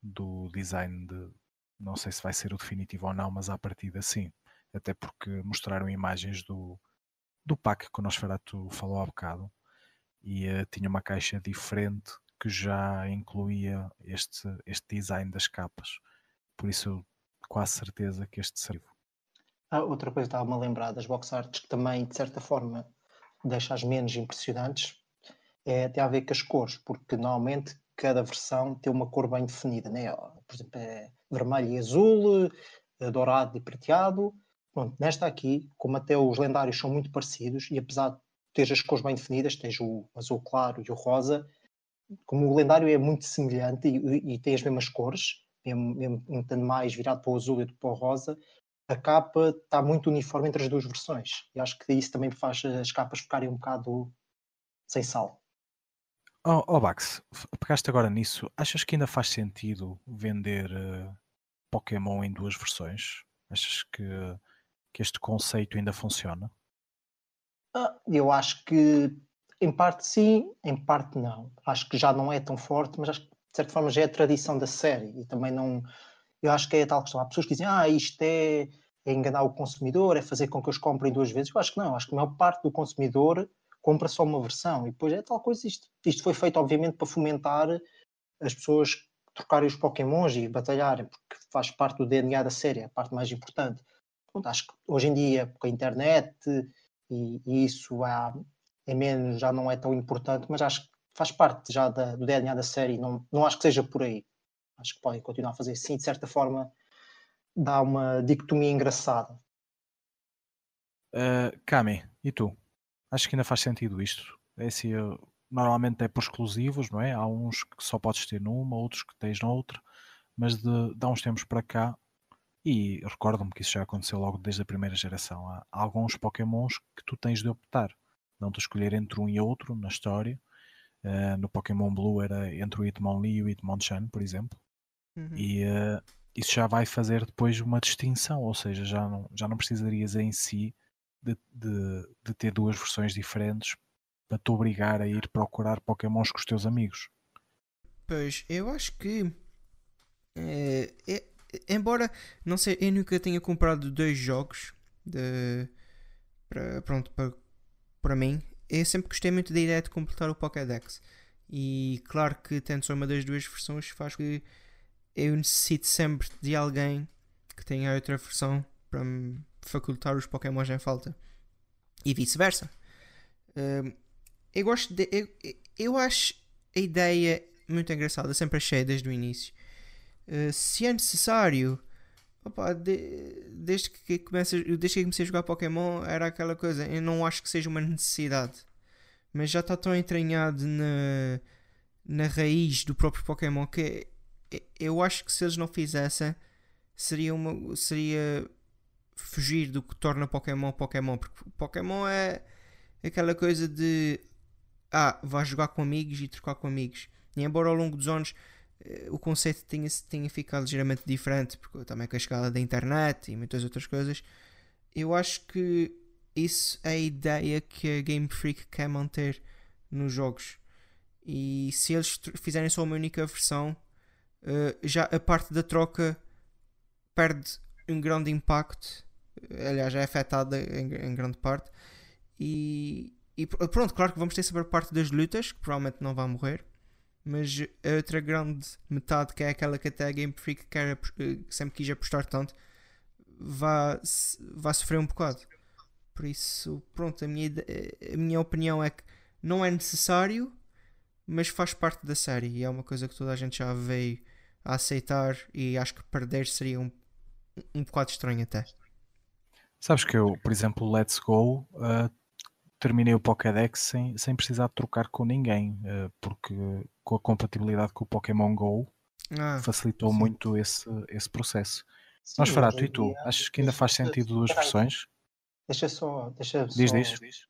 do design de. Não sei se vai ser o definitivo ou não, mas à partida sim até porque mostraram imagens do, do pack que o Nosferatu falou há bocado e uh, tinha uma caixa diferente que já incluía este, este design das capas. Por isso, eu quase certeza que este serviu. Ah, outra coisa que estava-me a lembrar das box arts que também, de certa forma, deixa-as menos impressionantes é, tem a ver com as cores, porque normalmente cada versão tem uma cor bem definida, né? por exemplo, é vermelho e azul, eh, dourado e prateado. Pronto, nesta aqui, como até os lendários são muito parecidos, e apesar de ter as cores bem definidas, tens o azul claro e o rosa, como o lendário é muito semelhante e, e tem as mesmas cores, mesmo, mesmo um tanto mais virado para o azul e para o rosa, a capa está muito uniforme entre as duas versões. E acho que isso também faz as capas ficarem um bocado sem sal. Oh, oh Bax, pegaste agora nisso. Achas que ainda faz sentido vender uh, Pokémon em duas versões? Achas que, que este conceito ainda funciona? Ah, eu acho que em parte sim, em parte não. Acho que já não é tão forte, mas acho que de certa forma já é a tradição da série e também não. Eu acho que é tal questão. Há pessoas que dizem, ah, isto é, é enganar o consumidor, é fazer com que eles comprem duas vezes. Eu acho que não, acho que a maior parte do consumidor compra só uma versão e depois é tal coisa isto. Isto foi feito obviamente para fomentar as pessoas trocarem os pokémons e batalharem, porque faz parte do DNA da série, a parte mais importante. Pronto, acho que hoje em dia, com a internet e, e isso há, é menos, já não é tão importante, mas acho que faz parte já da, do DNA da série, não, não acho que seja por aí. Acho que podem continuar a fazer sim, de certa forma dá uma dicotomia engraçada. Uh, Kami, e tu? Acho que ainda faz sentido isto. É assim, normalmente é por exclusivos, não é? Há uns que só podes ter numa, outros que tens noutra, mas de, de há uns tempos para cá, e recordo-me que isso já aconteceu logo desde a primeira geração, há, alguns Pokémons que tu tens de optar, não te escolher entre um e outro na história. Uh, no Pokémon Blue era entre o Hitmonlee e o Hitmonchan, por exemplo. Uhum. E uh, isso já vai fazer depois uma distinção, ou seja, já não, já não precisarias em si de, de, de ter duas versões diferentes para te obrigar a ir procurar Pokémons com os teus amigos. Pois, eu acho que. É, é, embora, não sei, eu nunca tenha comprado dois jogos de, para, pronto, para, para mim, eu sempre gostei muito da ideia de completar o Pokédex. E claro que tendo só uma das duas versões faz que eu necessite sempre de alguém que tenha outra versão para facultar os Pokémons em falta. E vice-versa. Uh, eu gosto de. Eu, eu acho a ideia muito engraçada, sempre achei desde o início. Uh, se é necessário. Opa, de, desde, que comece, desde que comecei a jogar Pokémon era aquela coisa. Eu não acho que seja uma necessidade. Mas já está tão entranhado na, na raiz do próprio Pokémon que eu acho que se eles não fizessem seria uma seria fugir do que torna Pokémon Pokémon, porque Pokémon é aquela coisa de ah, vais jogar com amigos e trocar com amigos. E embora ao longo dos anos eh, o conceito tenha, tenha ficado ligeiramente diferente, porque também com a escala da internet e muitas outras coisas, eu acho que isso é a ideia que a Game Freak quer manter nos jogos. E se eles fizerem só uma única versão, uh, já a parte da troca perde um grande impacto, aliás, é afetada em, em grande parte. E, e, pronto, claro que vamos ter a parte das lutas, que provavelmente não vai morrer. Mas a outra grande metade, que é aquela que até a Game Freak quer, eh, sempre quis apostar tanto, vai, vai sofrer um bocado. Por isso, pronto, a minha, a minha opinião é que não é necessário, mas faz parte da série e é uma coisa que toda a gente já veio a aceitar e acho que perder seria um um bocado estranho até. Sabes que eu, por exemplo, Let's Go, uh, terminei o Pokédex sem, sem precisar trocar com ninguém, uh, porque com a compatibilidade com o Pokémon Go ah, facilitou sim. muito esse, esse processo. Sim, Mas Farato, e tu? Dia, achas que ainda faz sentido duas versões? Deixa só. Deixa diz, só, diz.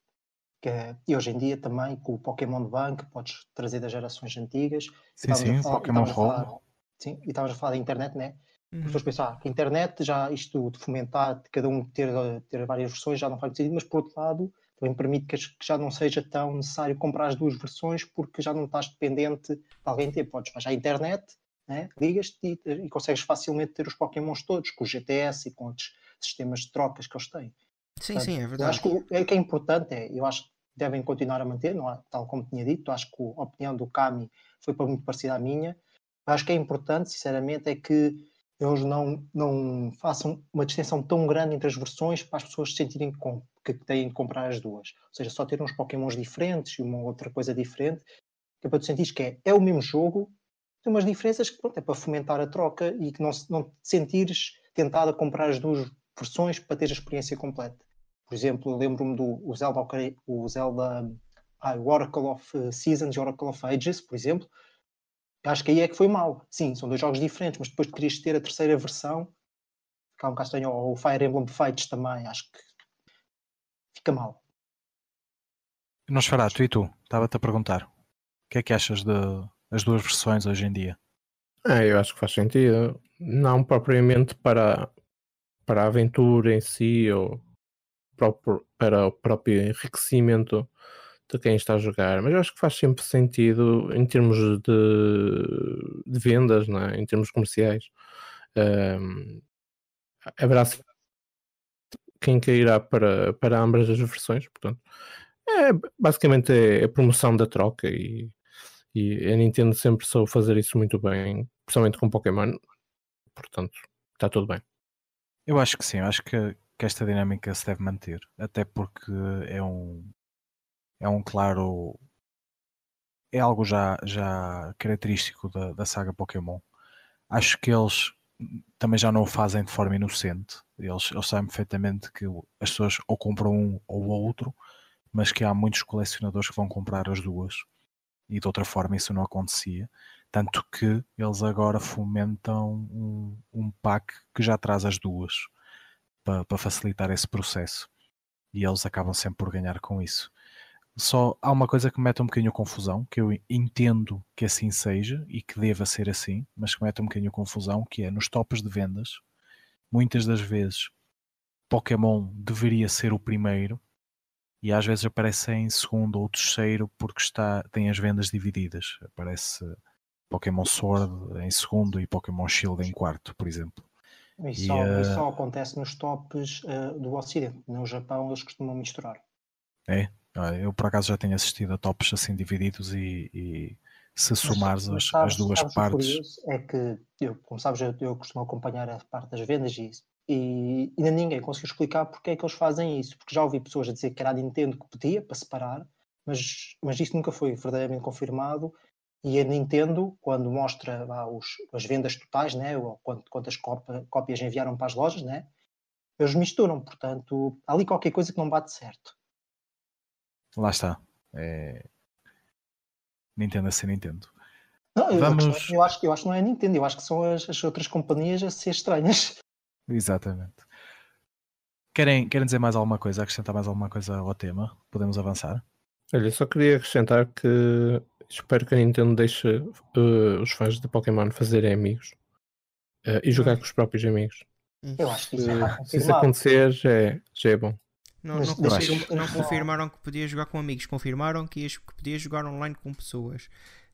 Que, e hoje em dia também com o Pokémon Bank podes trazer das gerações antigas. Sim, sim, o Pokémon Home. Sim, e estavas a falar da internet, né? Uhum. Depois pensar, a internet já isto de fomentar, de cada um ter, ter várias versões já não faz sentido, mas por outro lado também permite que, que, já não seja tão necessário comprar as duas versões porque já não estás dependente de alguém ter. Podes vais à internet, né? ligas-te e, e, consegues facilmente ter os Pokémons todos, com o GTS e com outros sistemas de trocas que eles têm. Sim, Portanto, sim, é verdade. Eu acho que o é que é importante é, eu acho que devem continuar a manter, não há, tal como tinha dito. Acho que a opinião do Kami foi para muito parecida à minha. Acho que é importante, sinceramente, é que eles não, não façam uma distinção tão grande entre as versões para as pessoas se sentirem que têm de comprar as duas. Ou seja, só ter uns Pokémons diferentes e uma outra coisa diferente, que é para tu sentires que é, é o mesmo jogo, tem umas diferenças que pronto, é para fomentar a troca e que não, não te sentires tentado a comprar as duas versões para ter a experiência completa. Por exemplo, lembro-me do o Zelda, o Zelda ah, o Oracle of Seasons e Oracle of Ages, por exemplo, acho que aí é que foi mal. Sim, são dois jogos diferentes, mas depois querias ter a terceira versão, fica um bocado estranho, ou o Fire Emblem Fates também, acho que fica mal. tu e tu? Estava-te a perguntar. O que é que achas das duas versões hoje em dia? É, eu acho que faz sentido. Não propriamente para, para a aventura em si ou para o próprio enriquecimento de quem está a jogar, mas eu acho que faz sempre sentido em termos de, de vendas, é? em termos comerciais. Um, haverá quem queira para, para ambas as versões, portanto, é, basicamente é a promoção da troca e, e a Nintendo sempre soube fazer isso muito bem, principalmente com Pokémon, portanto, está tudo bem. Eu acho que sim, acho que, que esta dinâmica se deve manter, até porque é um, é um claro. É algo já, já característico da, da saga Pokémon. Acho que eles também já não o fazem de forma inocente. Eles, eles sabem perfeitamente que as pessoas ou compram um ou outro, mas que há muitos colecionadores que vão comprar as duas. E de outra forma isso não acontecia. Tanto que eles agora fomentam um, um pack que já traz as duas para, para facilitar esse processo. E eles acabam sempre por ganhar com isso. Só há uma coisa que me mete um bocadinho confusão, que eu entendo que assim seja e que deva ser assim, mas que me mete um bocadinho confusão, que é nos tops de vendas, muitas das vezes Pokémon deveria ser o primeiro e às vezes aparece em segundo ou terceiro porque está, tem as vendas divididas. Aparece Pokémon Sword em segundo e Pokémon Shield em quarto, por exemplo. Isso, e, só, uh... só acontece nos tops uh, do Ocidente. No Japão eles costumam misturar. É? Eu por acaso já tenho assistido a tops assim divididos e, e se somares as, sabes, as, duas sabes partes. É que, eu, como sabes, eu, eu, costumo acompanhar a parte das vendas e. E ainda ninguém conseguiu explicar porque é que eles fazem isso. Porque já ouvi pessoas a dizer que era a Nintendo que pedia para separar, mas, mas isso nunca foi verdadeiramente confirmado. E a Nintendo, quando mostra os, as vendas totais, né, ou quantas cópias enviaram para as lojas, né, eles misturam. Portanto, há ali qualquer coisa que não bate certo. Lá está. É... Nintendo a ser Nintendo. Não, eu, Vamos... eu, acho, eu acho que não é Nintendo, eu acho que são as, as outras companhias a ser estranhas. Exatamente. Querem, querem dizer mais alguma coisa, acrescentar mais alguma coisa ao tema? Podemos avançar? Olha, só queria acrescentar que espero que a Nintendo deixe uh, os fãs de Pokémon fazerem amigos uh, e jogar hum. com os próprios amigos. Eu acho que isso é Se isso acontecer, já é, já é bom. Não, não, confirmaram, não, confirmaram que podia jogar com amigos, confirmaram que, que podia jogar online com pessoas.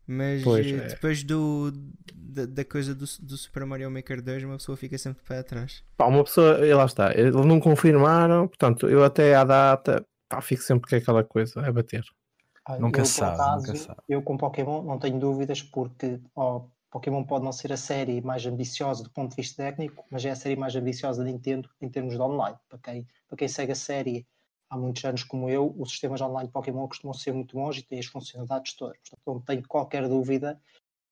Mas pois, eh, é. depois do, da, da, coisa do, do, Super Mario Maker 2, uma pessoa fica sempre para trás. Pá, uma pessoa, lá está, eles não confirmaram, portanto, eu até à data pá, fico sempre com aquela coisa a bater. Ah, nunca, eu, sabe, acaso, nunca sabe. Eu com Pokémon não tenho dúvidas porque oh, Pokémon pode não ser a série mais ambiciosa do ponto de vista técnico, mas é a série mais ambiciosa da Nintendo em termos de online. Para quem, para quem segue a série há muitos anos como eu, os sistemas online de Pokémon costumam ser muito bons e têm as funcionalidades todas. Portanto, não tenho qualquer dúvida.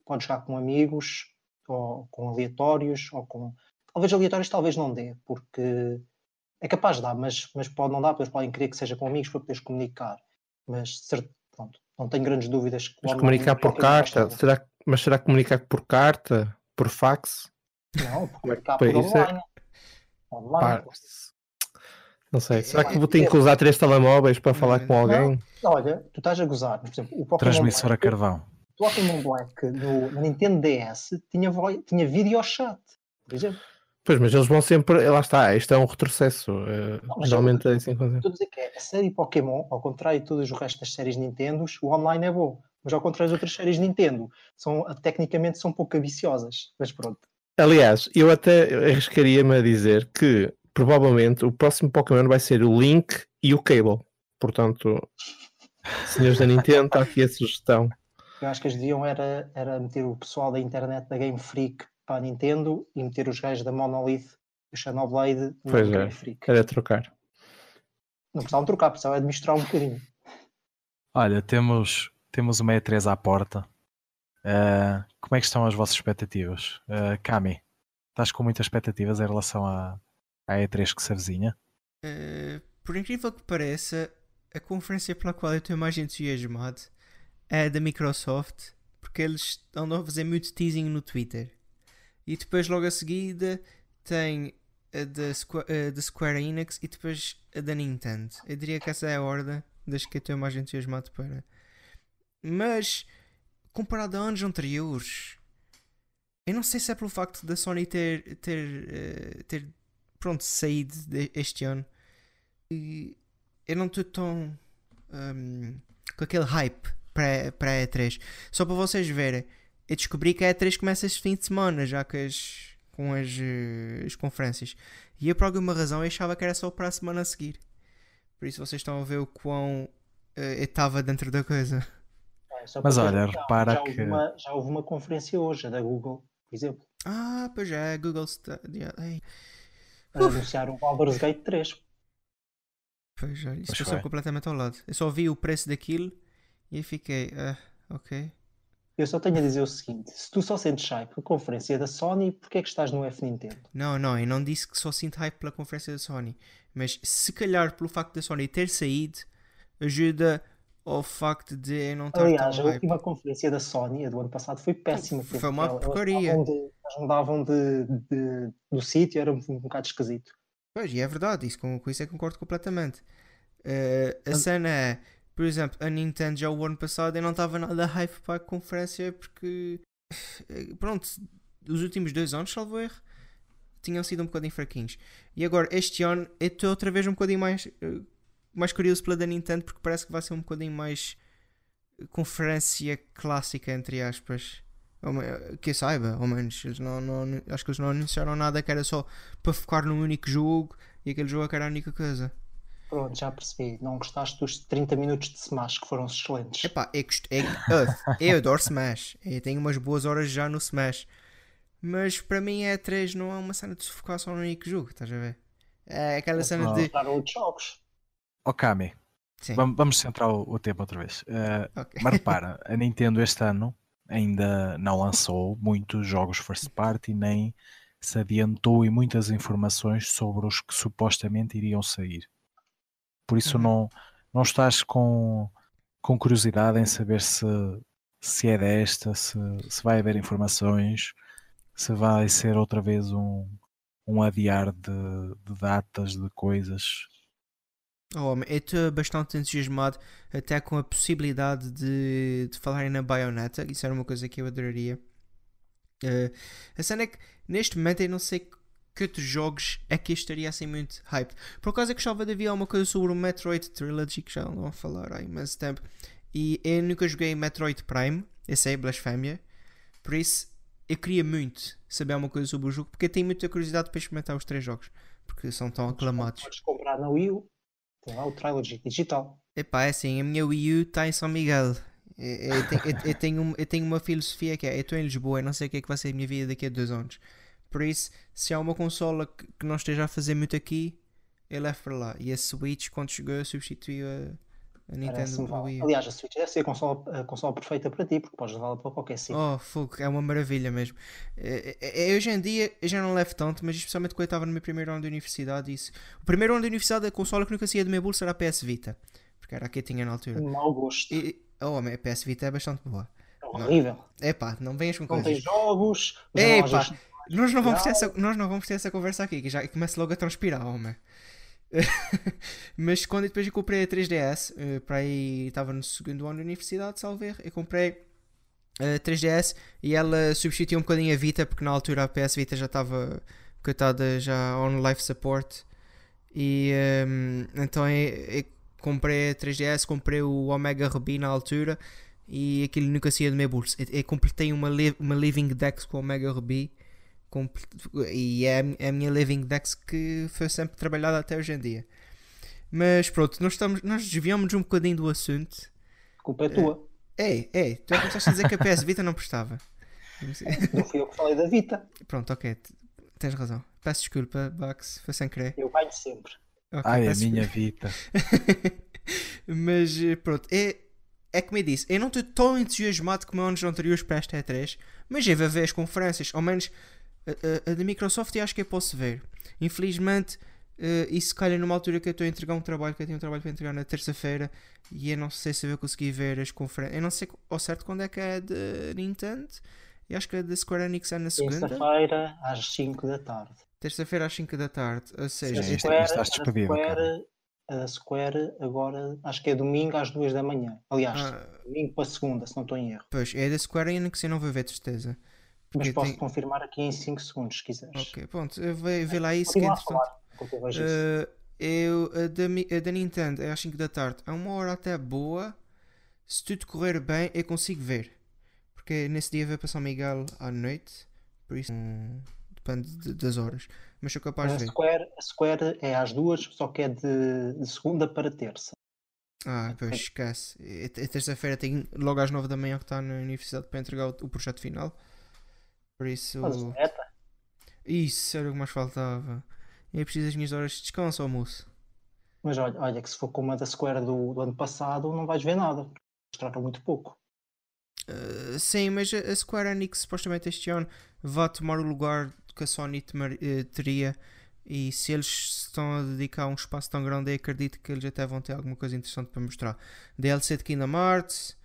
Pode jogar com amigos, ou com aleatórios, ou com. Talvez aleatórios talvez não dê, porque é capaz de dar, mas, mas pode não dar, porque podem querer que seja com amigos para poderes comunicar. Mas pronto, não tenho grandes dúvidas. Que mas comunicar por carta? Será, mas será que comunicar por carta? Por fax? Não, comunicar por online. É... Online. Não sei. Será que vou ter que usar três telemóveis para falar com alguém? Não, olha, tu estás a gozar. Por exemplo, o Pokémon Transmissor Black, a carvão. O Pokémon Black no, no Nintendo DS tinha, tinha vídeo chat, por exemplo. Pois, mas eles vão sempre. Lá está, isto é um retrocesso. Eh, não, geralmente é assim Estou a dizer que é, a série Pokémon, ao contrário de todos os restos das séries Nintendo, o online é bom. Mas ao contrário das outras séries Nintendo, são, tecnicamente são pouco ambiciosas. Mas pronto. Aliás, eu até arriscaria-me a dizer que provavelmente o próximo Pokémon vai ser o Link e o Cable. Portanto, Senhores da Nintendo, está aqui a sugestão. Eu acho que eles deviam era, era meter o pessoal da internet da Game Freak para a Nintendo e meter os gajos da Monolith e o Xenoblade no Pois é. Game Freak. Era trocar. Não precisavam trocar, precisavam de misturar um bocadinho. Olha, temos, temos uma E3 à porta. Uh, como é que estão as vossas expectativas? Uh, Kami, estás com muitas expectativas em relação à, à E3 que se avizinha? Eh, por incrível que pareça, a conferência pela qual eu estou mais entusiasmado é da Microsoft, porque eles andam a fazer muito teasing no Twitter. E depois, logo a seguida, tem a da, Squa- a da Square Enix e depois a da Nintendo. Eu diria que essa é a ordem das que eu estou mais entusiasmado para. Mas, comparado a anos anteriores, eu não sei se é pelo facto da Sony ter, ter, eh, ter pronto, saído este ano. E eu não estou tão hum, com aquele hype para, para a E3. Só para vocês verem, eu descobri que a E3 começa este fim de semana, já que as, com as, eh, as conferências. E eu, por alguma razão, eu achava que era só para a semana a seguir. Por isso vocês estão a ver o quão eh, eu estava dentro da coisa. Só Mas para olha, noção, repara já houve que- Uma, já houve uma conferência hoje, a da Google, por exemplo. Ah, pois é, Google Stadia. Ei, a anunciar o Baldur's Gate 3. Pois olha, isso Pois passou foi. completamente ao lado. Eu só vi o preço daquilo e fiquei, ah, ok. Eu só tenho a dizer o seguinte: se tu só sentes hype com a conferência da Sony, porquê é que estás no F Nintendo? Não, não, eu não disse que só sinto hype pela conferência da Sony. Mas se calhar pelo facto da Sony ter saído, ajuda ao facto de eu não estar Aliás, a hype. última conferência da Sony, do ano passado, foi péssima. Foi uma elas porcaria. mudavam de- Elas mudavam de, de- do sítio, era um, um bocado esquisito. Pois, e é verdade, isso, com, com isso eu concordo completamente. Eh, a cena é, por exemplo, a Nintendo já o ano passado eu não estava nada hype para a conferência porque, eh, pronto, os últimos dois anos, salvo erro, tinham sido um bocadinho fraquinhos. E agora, este ano, eu estou outra vez um bocadinho mais, eh, mais curioso pela da Nintendo porque parece que vai ser um bocadinho mais conferência clássica, entre aspas. Me- Que eu saiba, ao menos. Eles não, não- acho que eles não anunciaram nada que era só para focar num único jogo e aquele jogo é que era a única coisa. Pronto, já percebi. Não gostaste dos 30 minutos de Smash que foram excelentes. Epá, eu, gost- eu, eu, adoro Smash. Eu tenho umas boas horas já no Smash. Mas para mim é 3 não é uma cena de se focar só no único jogo, estás a ver? É aquela cena de. Outros jogos. Ó Kami, Sim, vamos, vamos centrar o, o tema outra vez. Uh, ok. mas repara, a Nintendo este ano ainda não lançou muitos jogos first party, nem se adiantou em muitas informações sobre os que supostamente iriam sair. Por isso Uhum. não, não estás com, com curiosidade em saber se, se é desta, se, se vai haver informações, se vai ser outra vez um, um adiar de, de datas, de coisas. Oh, eu estou bastante entusiasmado até com a possibilidade de, de falarem na Bayonetta. Isso era uma coisa que eu adoraria. Eh, a cena é que neste momento eu não sei que, que outros jogos é que eu estaria assim muito hype. Por acaso eu gostava de ver alguma coisa sobre o Metroid Trilogy que já não a falar há imenso tempo. E eu nunca joguei Metroid Prime, eu sei, Blasphemia. Por isso eu queria muito saber alguma coisa sobre o jogo porque eu tenho muita curiosidade para experimentar os três jogos. Porque são tão aclamados. Podes comprar na Wii U. Tem lá o Trilogy digital. Epá, é assim, a minha Wii U está em São Miguel. Eu, eu eu- eu tenho, eu tenho uma filosofia que é: eu estou em Lisboa, eu não sei o que é que vai ser a minha vida daqui a dois anos. Por isso, se há uma consola que, que não esteja a fazer muito aqui, eu levo para lá. E a Switch, quando chegou, substituiu a, a Nintendo. Wii U. Aliás, a Switch deve ser a consola, a consola perfeita para ti, porque podes levá-la para qualquer sítio. Oh, fogo, é uma maravilha mesmo. É, é- é- hoje em dia eu já não levo tanto, mas especialmente quando eu estava no meu primeiro ano de universidade. Isso. O primeiro ano de universidade, a consola que nunca saía do meu bolso era a PS Vita, porque era a que eu tinha na altura. Mau gosto. E, oh, homem, a PS Vita é bastante boa. É horrível. Epá, não venhas com Não tem coisas. jogos. os Epá, nós não, vamos ter essa, nós não vamos ter essa conversa aqui, que já começa logo a transpirar, homem. Mas quando depois eu comprei a 3DS, eh, para aí estava no segundo ano da universidade, salvo erro, eu comprei a 3DS e ela substituiu um bocadinho a Vita, porque na altura a PS Vita já estava coitada já on life support. E ehm, então eu, eu comprei a 3DS, comprei o Omega Ruby na altura e aquilo nunca saía do meu bolso. Eu, eu completei uma, li- uma Living Dex com o Omega Ruby e é a é a minha Living Dex que foi sempre trabalhada até hoje em dia. Mas pronto, nós, estamos, nós desviamos um bocadinho do assunto. culpa é tua. É, é, tu já começaste a dizer que a PS Vita não prestava. Não fui eu que falei da Vita. Pronto, ok, tens razão. Peço desculpa, Bax, foi sem querer. Eu ganho sempre. Ok, Ai, a minha vida. Mas eh, pronto, é, é como eu disse, eu não estou tão entusiasmado como anos anteriores para esta E3, mas eu vou ver as conferências, ao menos a, a- a da Microsoft eu acho que eu posso ver. Infelizmente, eh, isso calha numa altura que eu estou a entregar um trabalho, que eu tenho um trabalho para entregar na terça-feira, e eu não sei se eu vou conseguir ver as conferências. Eu não sei ao certo quando é que é da Nintendo. Eu acho que a da Square Enix é na segunda. Terça-feira às 5 da tarde. Terça-feira às 5 da tarde. Ou seja, Sim, isto- estás a Square, a Square agora acho que é domingo às 2 da manhã. Aliás, Ah. domingo para segunda, se não estou em erro. pois, é da Square Enix eu não vou ver, de certeza. Mas posso tem- confirmar aqui em 5 segundos, se quiseres. Ok, pronto, eu vou ver lá isso que Continua entretanto. falar, enquanto eu. Eh, a, da, a da Nintendo é às 5 da tarde. É uma hora até boa. Se tudo correr bem, eu consigo ver. Porque nesse dia vai passar Miguel à noite. Por isso, hum, depende de- das horas. Mas sou capaz a, de ver. Square, a Square é às duas, só que é de, de segunda para terça. Ah, pois esquece. E terça-feira tenho logo às 9 da manhã que está na universidade para entregar o, o projeto final. Por isso. Isso era o que mais faltava. Eu preciso das minhas horas de descanso, almoço. mas olha, olha que se for como a da Square do, do ano passado, não vais ver nada. Mostraram muito pouco. Uh, sim, mas a Square Enix supostamente este ano vai tomar o lugar que a Sony eh, teria. E se eles estão a dedicar um espaço tão grande, eu acredito que eles até vão ter alguma coisa interessante para mostrar. DLC de Kingdom Hearts.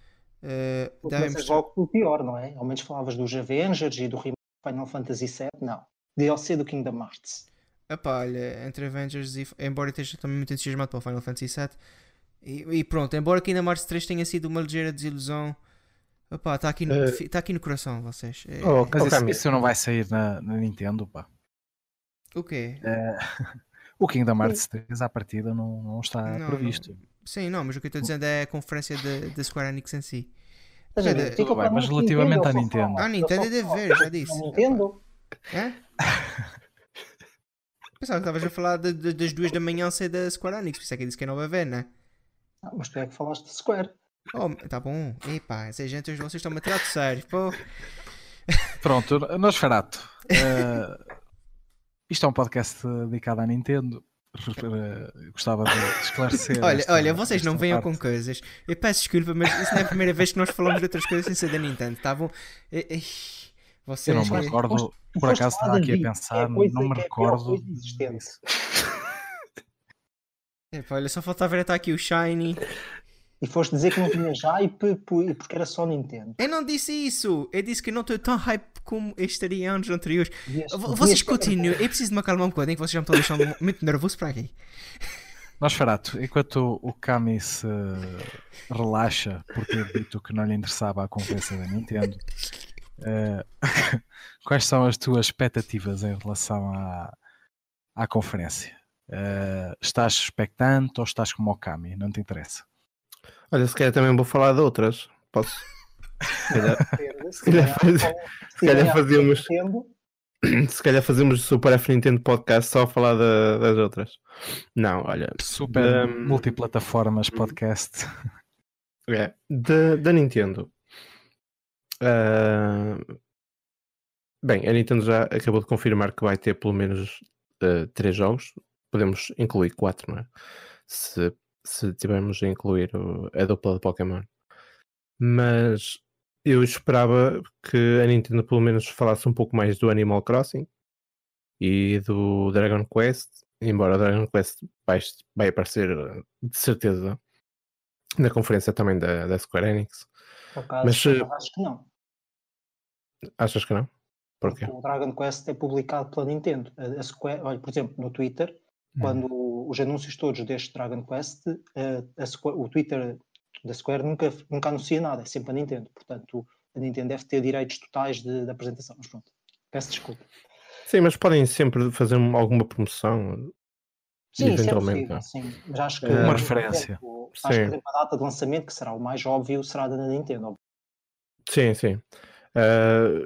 Uh, Tu devem começas mostrar- logo pelo pior, não é? Ao menos falavas dos Avengers e do remake Final Fantasy VII. Não. DLC do Kingdom Hearts. Epá, olha, entre Avengers e. Embora esteja também muito entusiasmado para o Final Fantasy VII. E, e pronto, embora Kingdom Hearts 3 tenha sido uma ligeira desilusão. Epá, está aqui, no- Eh, fi- tá aqui no coração, vocês. É- Oh, Mas oh, isso, isso não vai sair na, na Nintendo, pá. O quê? O Kingdom Hearts 3 à partida não, não está Não, previsto. Sim, não, mas o que eu estou dizendo é a conferência da Square Enix em si. Estás a ver? Tudo Fica bem, para mas relativamente à Nintendo. falam. Ah, Nintendo é de ver, já disse. A Nintendo? Hã? Pensava que estavas a falar de- de- das duas da manhã ser da Square Enix, por isso é que eu disse que não vai ver, né? Ah, mas tu é que falaste de Square. Oh, tá bom. Epá, essa gente, vocês estão-me a tirar de sério, pô. Pronto, Nosferato. eh, isto é um podcast dedicado à Nintendo. Gostava de esclarecer. Olha, esta- olha, vocês não venham parte. com coisas. Eu peço desculpa, mas isso não é a primeira vez que nós falamos de outras coisas sem ser da Nintendo, tá bom? Eh, eh, Vocês. Eu não me recordo, por acaso estava aqui a pensar, é não me é recordo. disso. Epá, olha, só faltava ver estar aqui o Shiny. E foste dizer que não tinha hype porque era só Nintendo. Eu não disse isso. Eu disse que não estou tão hype como estaria em anos anteriores. Devias Vocês continuem. Eu preciso de me acalmar um bocadinho, que vocês já me estão deixando muito nervoso para aqui. Nosferato, enquanto o Kami se relaxa por ter dito que não lhe interessava a conferência da Nintendo, eh, quais são as tuas expectativas em relação à, à conferência? Eh, estás expectante ou estás como o Kami? Não te interessa? Olha, se calhar também vou falar de outras. Posso? Se calhar, Se calhar faz- se calhar fazíamos- se calhar fazemos o Super F Nintendo Podcast só a falar da- das outras. Não, olha. Super Um, multiplataformas podcast. É, da, Nintendo. Ah, bem, a Nintendo já acabou de confirmar que vai ter pelo menos ah, três jogos. Podemos incluir quatro, não é? Se, se tivermos a incluir a dupla de Pokémon. Mas eu esperava que a Nintendo pelo menos falasse um pouco mais do Animal Crossing e do Dragon Quest. Embora o Dragon Quest vai, vai aparecer de certeza na conferência também da, da Square Enix. acaso, Mas, eh, acho que não. Achas que não? Porquê? Porque o Dragon Quest é publicado pela Nintendo. A, Square, olha, por exemplo, no Twitter, quando os anúncios todos deste Dragon Quest, a Square- o Twitter da Square nunca, nunca anuncia nada, é sempre a Nintendo. Portanto, a Nintendo deve ter direitos totais de, de apresentação. Mas pronto, peço desculpa. Sim, mas podem sempre fazer um- alguma promoção. Sim, é Eventualmente, possível, não. sim. Mas acho que, Uma referência. exemplo, Acho que, Sim. exemplo, a data de lançamento, que será o mais óbvio, será da Nintendo. Sim, sim. Ah,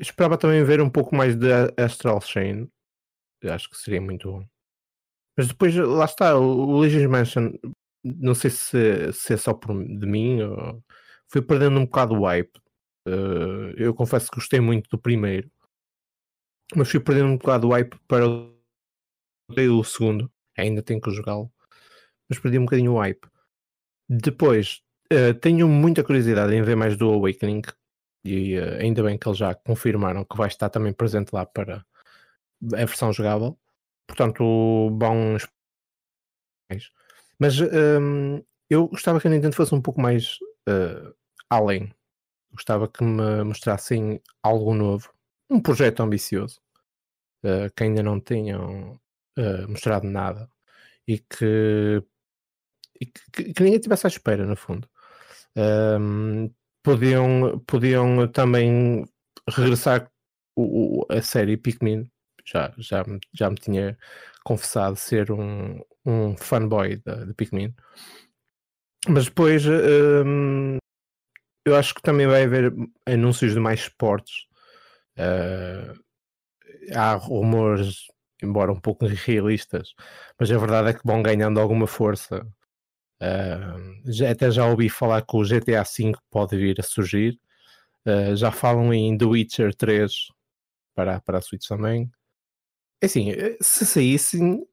esperava também ver um pouco mais de Astral Chain. Acho que seria muito bom. Mas depois, lá está, o Luigi's Mansion não sei se, se é só por, de mim, ou, fui perdendo um bocado o hype. Uh, eu confesso que gostei muito do primeiro, mas fui perdendo um bocado o hype para o segundo. Ainda tenho que jogá-lo, mas perdi um bocadinho o hype. Depois, uh, tenho muita curiosidade em ver mais do Awakening, e uh, ainda bem que eles já confirmaram que vai estar também presente lá para a versão jogável. Portanto, bons. Mas um, eu gostava que a Nintendo fosse um pouco mais uh, além. Gostava que me mostrassem algo novo, um projeto ambicioso, uh, que ainda não tenham uh, mostrado nada e que, e que, que, ninguém estivesse à espera, no fundo. Um, podiam, podiam também regressar o, o, a série Pikmin. Já, já, já me tinha confessado ser um, um fanboy de, de Pikmin. Mas depois um, eu acho que também vai haver anúncios de mais esportes. Uh, há rumores, embora um pouco irrealistas, mas a verdade é que vão ganhando alguma força. Uh, já, até já ouvi falar que o GTA V pode vir a surgir. Uh, já falam em The Witcher 3 para, para a Switch também. É assim, se saíssem,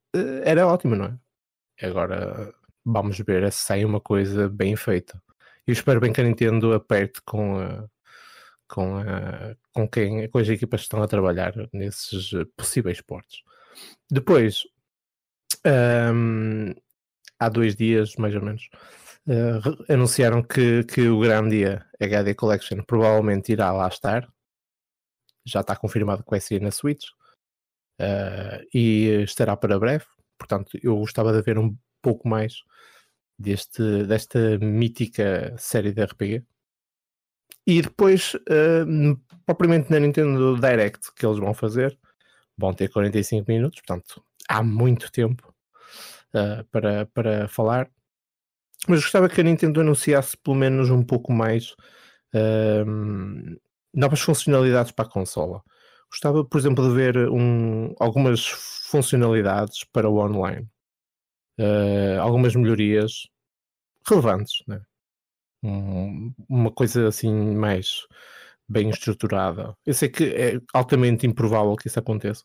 era ótimo, não é? Agora vamos ver se sai uma coisa bem feita. Eu espero bem que a Nintendo aperte com, a, com, a, com, quem, com as equipas que estão a trabalhar nesses possíveis portos. Depois, um, há dois dias, mais ou menos, uh, anunciaram que, que o Grandia HD Collection provavelmente irá lá estar. Já está confirmado que vai sair na Switch. Uh, e estará para breve. Portanto, eu gostava de ver um pouco mais deste, desta mítica série de RPG. E depois, uh, propriamente na Nintendo Direct que eles vão fazer, vão ter 45 minutos, portanto há muito tempo uh, para, para falar. Mas gostava que a Nintendo anunciasse pelo menos um pouco mais novas funcionalidades para a consola. Gostava, por exemplo, de ver um, algumas funcionalidades para o online uh, algumas melhorias relevantes, né? um, uma coisa assim mais bem estruturada. Eu sei que é altamente improvável que isso aconteça,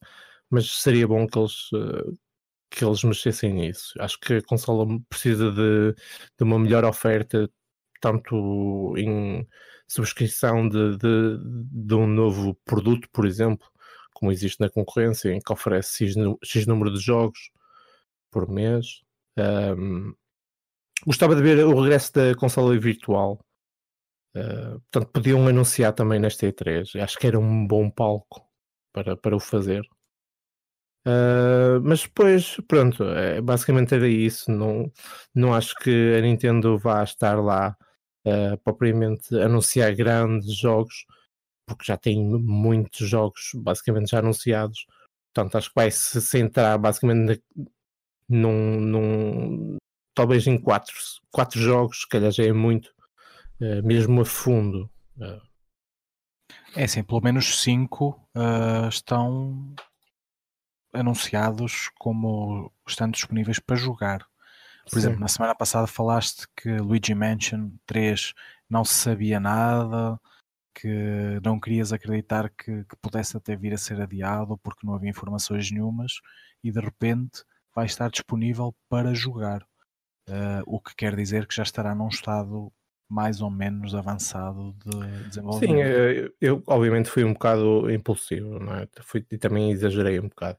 mas seria bom que eles, uh, que eles mexessem nisso. Acho que a consola precisa de, de uma melhor oferta, tanto em subscrição de, de, de, um novo produto, por exemplo, como existe na concorrência, em que oferece X, X número de jogos por mês. Um, gostava de ver o regresso da consola virtual. Uh, portanto, podiam anunciar também nesta E3. Acho que era um bom palco para, para o fazer. Uh, mas depois, pronto, é, basicamente era isso. Não, não acho que a Nintendo vá estar lá uh, propriamente anunciar grandes jogos, porque já tem muitos jogos basicamente já anunciados. Portanto, acho que vai se centrar basicamente num, num, talvez em quatro, quatro jogos, se calhar já é muito, uh, mesmo a fundo. Uh. É sim, pelo menos cinco estão anunciados como estando disponíveis para jogar. Por sim. exemplo, na semana passada falaste que Luigi Mansion 3 não se sabia nada, que não querias acreditar que, que pudesse até vir a ser adiado porque não havia informações nenhumas e de repente vai estar disponível para jogar. Uh, o que quer dizer que já estará num estado mais ou menos avançado de desenvolvimento. Sim, eu, eu obviamente fui um bocado impulsivo, não é? Fui, e também exagerei um bocado.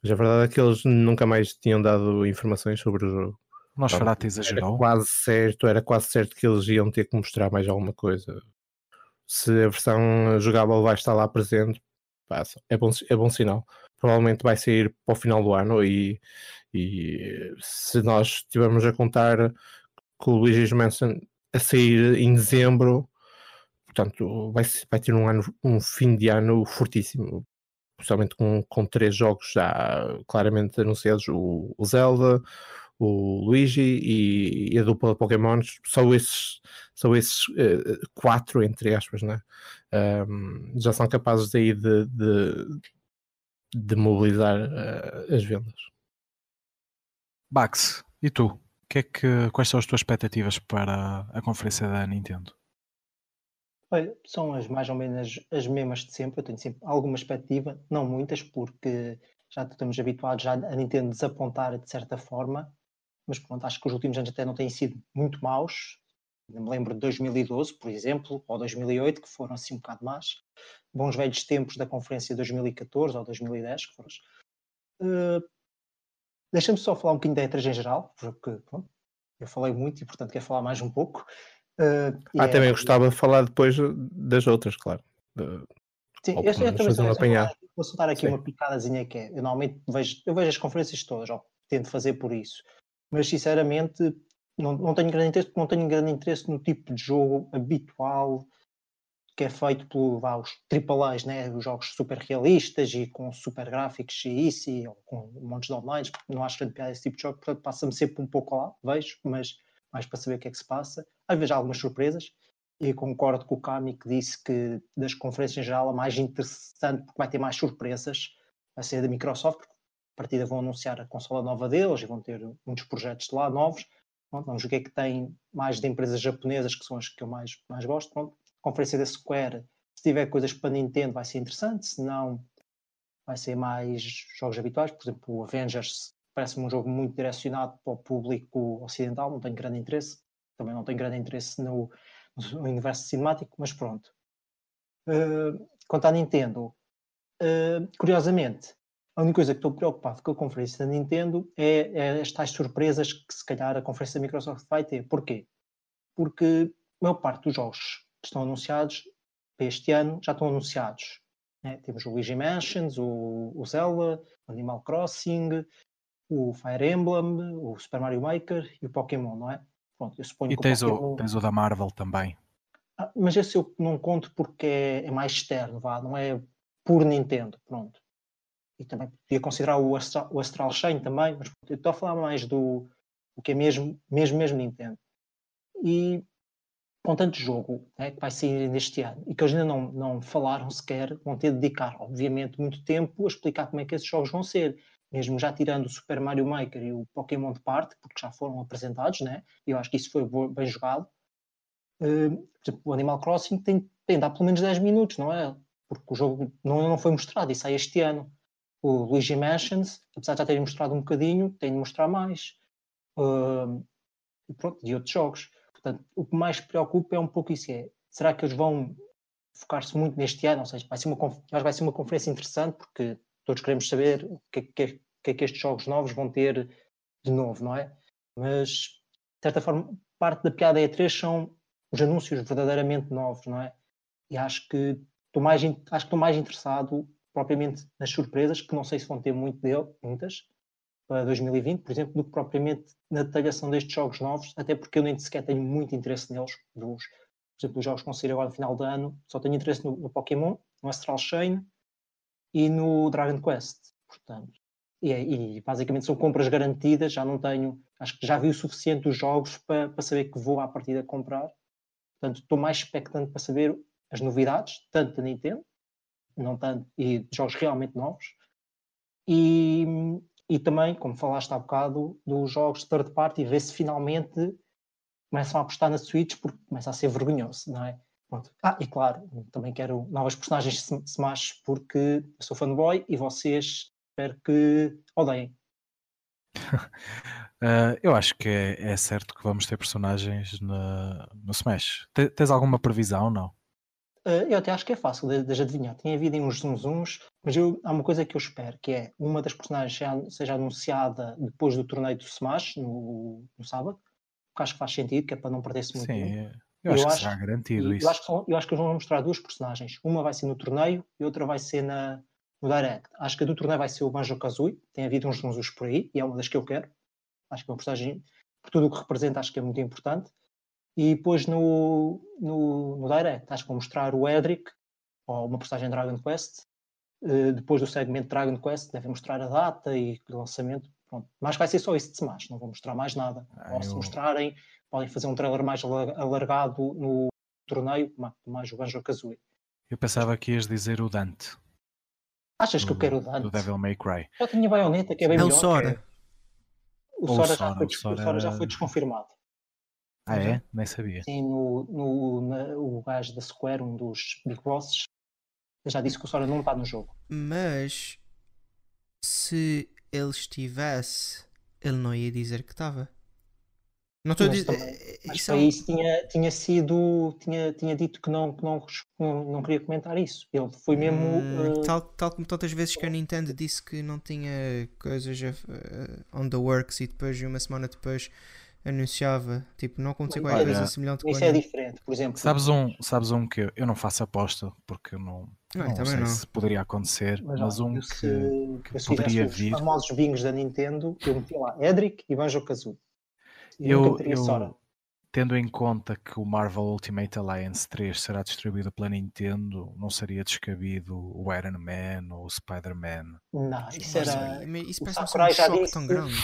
Mas a verdade é que eles nunca mais tinham dado informações sobre o jogo. Então, exagerou. Era quase certo, era quase certo que eles iam ter que mostrar mais alguma coisa. Se a versão jogável vai estar lá presente, passa. É bom, é bom sinal provavelmente vai sair para o final do ano e, e se nós estivermos a contar com o Luigi's Mansion a sair em dezembro, portanto vai, vai ter um, ano, um fim de ano fortíssimo, principalmente com, com três jogos já claramente anunciados, o, o Zelda, o Luigi e, e, a dupla de Pokémon, só esses, só esses uh, quatro, entre aspas, né? Um, já são capazes aí de, de, de mobilizar uh, as vendas. Bax, e tu? que é que, quais são as tuas expectativas para a conferência da Nintendo? Olha, são as mais ou menos as mesmas de sempre. Eu tenho sempre alguma expectativa, não muitas, porque já estamos habituados já a Nintendo desapontar de certa forma, mas pronto, acho que os últimos anos até não têm sido muito maus. Me lembro de 2012, por exemplo, ou 2008, que foram assim um bocado más. Bons velhos tempos da conferência de 2014 ou 2010, que foram. Uh, Deixa-me só falar um bocadinho da E3 em geral, porque pronto, eu falei muito e portanto quero falar mais um pouco. Uh, ah, é, também gostava de falar depois das outras, claro. De, sim, eu, eu também apanhado. Vou soltar aqui sim. uma picadazinha que é. Eu normalmente vejo, eu vejo as conferências todas, ou tento fazer por isso. Mas sinceramente não, não tenho grande interesse, não tenho grande interesse no tipo de jogo habitual que é feito por vá, AAAs, né? os jogos super realistas e com super gráficos e isso, e, ou com montes de online, não acho grande piada esse tipo de jogo, portanto passa-me sempre um pouco lá, vejo, mas mais para saber o que é que se passa. Às vezes há algumas surpresas, e concordo com o Kami que disse que das conferências em geral a mais interessante, porque vai ter mais surpresas, vai ser da Microsoft, porque a partida vão anunciar a consola nova deles e vão ter muitos projetos de lá novos. Pronto, vamos ver o que é que tem mais de empresas japonesas, que são as que eu mais, mais gosto. Pronto, conferência da Square, se tiver coisas para Nintendo vai ser interessante, se não vai ser mais jogos habituais, por exemplo o Avengers parece-me um jogo muito direcionado para o público ocidental, não tenho grande interesse, também não tenho grande interesse no, no universo cinemático, mas pronto. Uh, quanto à Nintendo, uh, curiosamente, a única coisa que estou preocupado com a conferência da Nintendo é, é as tais surpresas que se calhar a conferência da Microsoft vai ter. Porquê? Porque a maior parte dos jogos que estão anunciados para este ano já estão anunciados. Né? Temos o Luigi Mansions, o, o Zelda, o Animal Crossing, o Fire Emblem, o Super Mario Maker e o Pokémon, não é? Pronto, eu suponho e que tens, o, Pokémon... tens o da Marvel também. Ah, mas esse eu não conto porque é, é, mais externo, vá, não é por Nintendo, pronto. E também podia considerar o Astral, o Astral Chain também, mas eu estou a falar mais do, do que é mesmo, mesmo, mesmo Nintendo. E com tanto jogo né, que vai sair neste ano e que eles ainda não, não falaram sequer, vão ter de dedicar, obviamente, muito tempo a explicar como é que esses jogos vão ser. Mesmo já tirando o Super Mario Maker e o Pokémon de parte, porque já foram apresentados, né? e eu acho que isso foi bem jogado. Uh, por exemplo, o Animal Crossing tem, tem de dar pelo menos 10 minutos, não é? Porque o jogo não, não foi mostrado e sai este ano. O Luigi Mansions, apesar de já terem mostrado um bocadinho, tem de mostrar mais. Uh, e pronto, e outros jogos. Portanto, o que mais preocupa é um pouco isso: é, será que eles vão focar-se muito neste ano? Ou seja, vai ser, uma, vai ser uma conferência interessante porque todos queremos saber o que, que, que é que estes jogos novos vão ter de novo, não é? Mas, de certa forma, parte da piada E3 são os anúncios verdadeiramente novos, não é? E acho que estou mais, acho que estou mais interessado propriamente nas surpresas, que não sei se vão ter muito dele, muitas, para 2020, por exemplo, do que propriamente na detalhação destes jogos novos, até porque eu nem sequer tenho muito interesse neles, dos, por exemplo, os jogos que vão sair agora no final do ano, só tenho interesse no, no Pokémon, no Astral Chain e no Dragon Quest, portanto. E, e, basicamente são compras garantidas, já não tenho, acho que já vi o suficiente dos jogos para, para saber que vou à partida comprar. Portanto, estou mais expectante para saber as novidades, tanto da Nintendo, não tanto, e de jogos realmente novos, e, e também, como falaste há bocado, dos jogos de third party, ver se finalmente começam a apostar na Switch porque começa a ser vergonhoso, não é? Pronto. Ah, e claro, também quero novas personagens de Smash porque eu sou fanboy e vocês espero que odeiem. uh, eu acho que é, é, certo que vamos ter personagens no, no Smash. Tens alguma previsão, não? Uh, eu até acho que é fácil de, de adivinhar. Tem havido uns zunzuns, mas eu, há uma coisa que eu espero, que é uma das personagens seja, seja anunciada depois do torneio do Smash, no, no sábado, que acho que faz sentido, que é para não perder-se muito Sim, tempo. Eu, acho eu que acho, será garantido isso. Eu acho, que são, eu acho que eles vão mostrar duas personagens. Uma vai ser no torneio e outra vai ser na, no Direct. Acho que a do torneio vai ser o Banjo-Kazooie. Tem havido uns zunzus por aí e é uma das que eu quero. Acho que é uma personagem, por tudo o que representa, acho que é muito importante. E depois no, no, no Direct, acho que vou mostrar o Edric, ou uma personagem Dragon Quest. Uh, depois do segmento Dragon Quest, devem mostrar a data e o lançamento. Pronto. Mas vai ser só isso de Smash, não vou mostrar mais nada. Ah, ou se eu... mostrarem, podem fazer um trailer mais alargado no torneio, mais o Banjo Kazooie. Eu pensava que ias dizer o Dante. Achas do, que eu quero o Dante? Do Devil May Cry. Já tinha baioneta, que é bem é melhor. Sora. O Ou Sora, o já, Sora, foi, o des- o Sora Sora já foi desconfirmado. Ah, é? Nem sabia. Sim, no, no, na- o gajo da Square, um dos Big Bosses, já disse que o Sora não está no jogo. Mas se ele estivesse, ele não ia dizer que estava. Não estou a Mas dizer. eh, Mas isso é isso tinha, tinha sido. Tinha, tinha dito que não, que não, não, não queria comentar isso. Ele foi mesmo. Hum, eh, tal, tal como tantas vezes que a Nintendo disse que não tinha coisas on the works e depois, uma semana depois, anunciava. Tipo, não aconteceu qualquer coisa semelhante com isso é diferente. Por exemplo, Sabes um, sabes um que eu, eu não faço aposta porque eu não, Não, não sei não. se poderia acontecer, mas, mas, um que, se, que se poderia fizesse vir. os famosos bingos da Nintendo, eu metia lá Edric e Banjo Kazooie. E Eu, eu tendo em conta que o Marvel Ultimate Alliance 3 será distribuído pela Nintendo, não seria descabido o Iron Man ou o Spider-Man. Não, isso era. mas isso o parece um já disse- tão grande.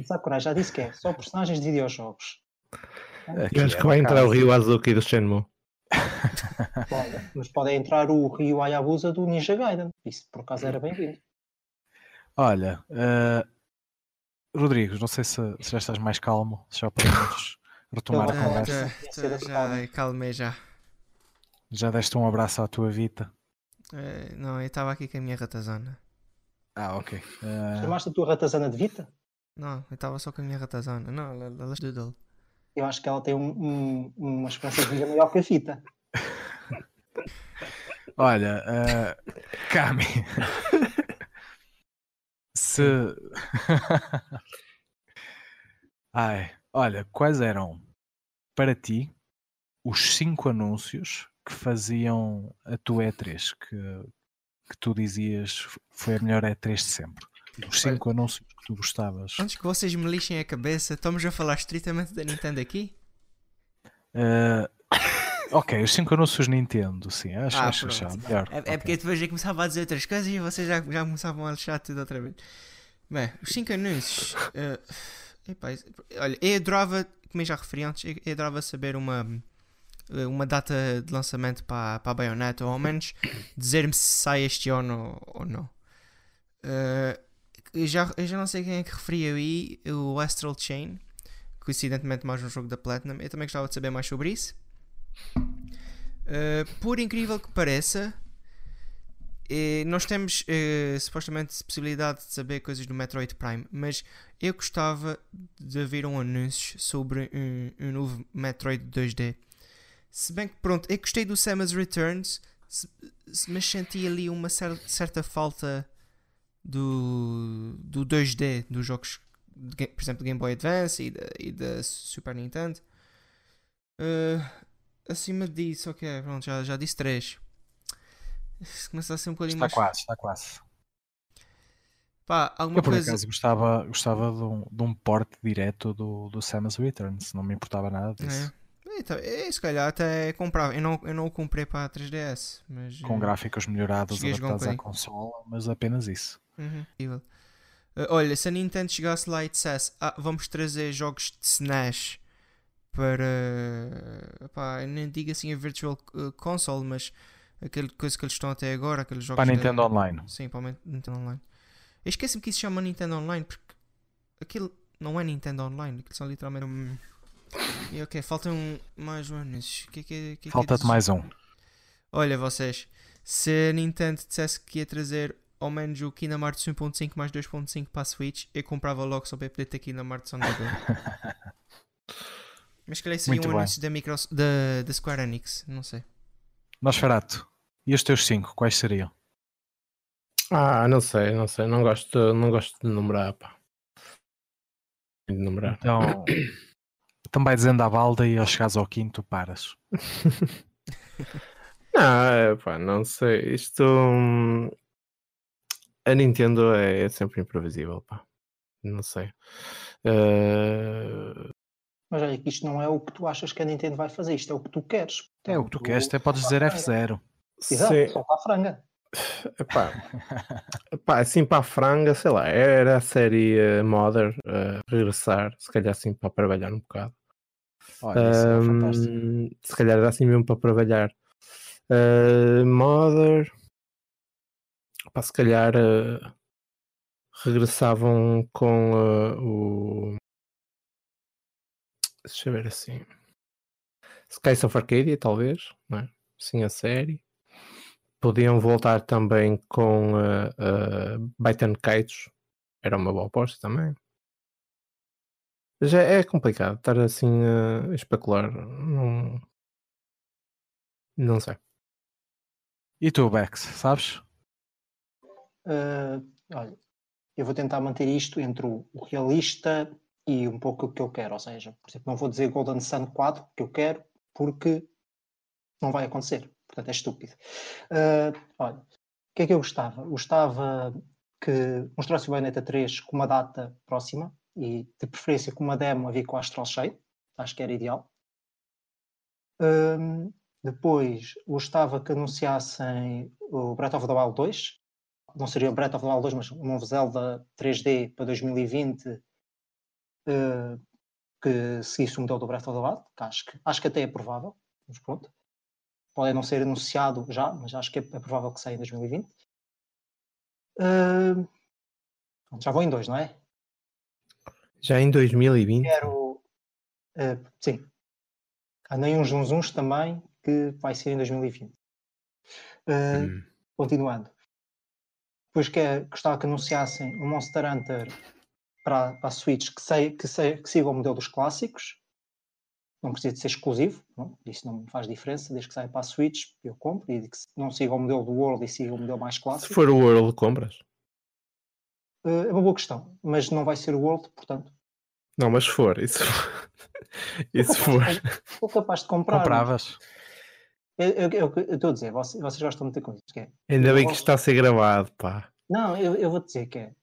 O Sakurai já disse que é só personagens de videojogos. Aqui acho é que vai entrar o Ryu Azuki do Shenmue. Pode, mas pode entrar o Ryu Hayabusa do Ninja Gaiden. Isso por acaso era bem-vindo. Olha, eh, Rodrigo, não sei se, se já estás mais calmo, se já podemos retomar a conversa. tá, adequado. já, calmei já. Já deste um abraço à tua Vita? Eh, não, eu estava aqui com a minha ratazana. Ah, ok. Eh, Chamaste a tua ratazana de Vita? Não, eu estava só com a minha ratazana. Não, ela, ela doodle. Eu acho que ela tem um- um- uma esperança de vida maior que a Vita. olha, eh, Cami, se. Ai, olha, quais eram para ti os cinco anúncios que faziam a tua E3 que, que tu dizias foi a melhor E3 de sempre? Os Olha- cinco anúncios que tu gostavas. Antes que vocês me lixem a cabeça, estamos a falar estritamente da Nintendo aqui? Eh, ok, os cinco anúncios Nintendo, sim, acho, Ah, acho já melhor. É, é ok. porque depois eu começava a dizer outras coisas e vocês já, já começavam a lixar tudo outra vez. Bem, os 5 anúncios. epá, isso- olha, eu adorava, como eu já referi antes, eu, adorava saber uma, eh, uma data de lançamento para, para a Bayonetta, ou ao menos dizer-me se sai este ano ou, ou não. Eh, eu, já, eu já não sei quem é que referia aí, o Astral Chain, coincidentemente mais um jogo da Platinum. Eu também gostava de saber mais sobre isso. Uh, por incrível que pareça, eh, nós temos eh, supostamente possibilidade de saber coisas do Metroid Prime, mas eu gostava de ver um anúncio sobre um, um novo Metroid 2D. Se bem que, pronto, eu gostei do Samus Returns, se- se- mas senti ali uma cer- certa falta do, do 2D dos jogos, de por exemplo, Game Boy Advance e da, e da Super Nintendo. Uh, acima disso, ok, pronto, já, já disse 3. Começa a ser um bocadinho Está mais. quase, está quase. Pá, alguma Eu por coisa. acaso gostava, gostava de, um, de um porte direto do, do Samus Returns, não me importava nada disso. É. Então, é, se calhar até comprava. Eu não, eu não o comprei para a 3DS, mas. Com eh, gráficos melhorados cheguei adaptados à consola, mas apenas isso. Uhum. Uh, olha, se a Nintendo chegasse lá e dissesse ah, vamos trazer jogos de SNES para pá, eu nem digo assim a Virtual uh, Console, mas aquele coisa que eles estão até agora, aqueles jogos Para a Nintendo Online. Sim, para o Nintendo Online. Eu esqueci-me que isso se chama Nintendo Online porque aquilo não é Nintendo Online, aquilo são literalmente. um- E ok, faltam mais um anúncio. Que é que, que, é que é Falta-te mais um. Olha vocês, se a Nintendo dissesse que ia trazer ao menos o Kingdom Hearts 1.5 mais 2.5 para a Switch, eu comprava logo só para poder ter Kingdom Hearts on the go. Mas se calhar seria um anúncio da, Micros, da, da Square Enix, não sei. Nosferato, e os teus cinco, quais seriam? Ah, não sei, não sei. Não gosto, não gosto de numerar, pá. De numerar. Então, então vai dizendo à balda e ao chegares ao quinto paras. Não, pá, não sei. Isto. A Nintendo é, é sempre imprevisível, pá. Não sei. Eh, Mas olha que isto não é o que tu achas que a Nintendo vai fazer, isto é o que tu queres. É o que tu queres, até podes dizer a franga. F0. Exato, sim, solta a franga. epá, epá, assim para a franga, sei lá, era a série eh, Mother eh, regressar, se calhar assim para trabalhar um bocado. Olha, isso é se calhar era assim mesmo para trabalhar. Uh, Mother. Pá, se calhar uh, regressavam com uh, o. Deixa eu ver assim. Skies of Arcadia, talvez, não é? Sim, a série. Podiam voltar também com uh, uh, Baitan Kites, era uma boa aposta também. Já é complicado estar assim a especular. Não, não sei. E tu, Bex, sabes? Uh, olha, eu vou tentar manter isto entre o, o realista e um pouco o que eu quero. Ou seja, por exemplo, não vou dizer Golden Sun 4 que eu quero, porque não vai acontecer. Portanto, é estúpido. Uh, olha, o que é que eu gostava? Gostava que mostrasse o Bayonetta 3 com uma data próxima e de preferência com uma demo a vir com o Astral Shade. Acho que era ideal. Um, depois gostava que anunciassem o Breath of the Wild 2. Não seria o Breath of the Wild 2, mas um novo Zelda 3D para 2020 uh, que seguisse o modelo do Breath of the Wild, que acho, que acho que até é provável, mas pronto. Pode não ser anunciado já, mas acho que é, é provável que saia em 2020. Uh, já vou em dois, não é? Já em 2020? Quero. Uh, sim. Há nem uns uns uns também que vai ser em 2020. Uh, hum. Continuando. Depois que é, gostava que anunciassem o Monster Hunter para, para a Switch que, sei, que, sei, que siga o modelo dos clássicos. Não precisa de ser exclusivo, não? isso não faz diferença. Desde que saia para a Switch, eu compro. E que não siga o modelo do World e siga o modelo mais clássico. Se for o World, compras? Uh, é uma boa questão, mas não vai ser o World, portanto. Não, mas se for, isso, isso for. Sou capaz de comprar. Compravas. Eu, eu, estou a dizer, vocês, vocês gostam de muita coisa. Que é, Ainda bem gosto... que está a ser gravado, pá. Não, eu, eu vou dizer que é.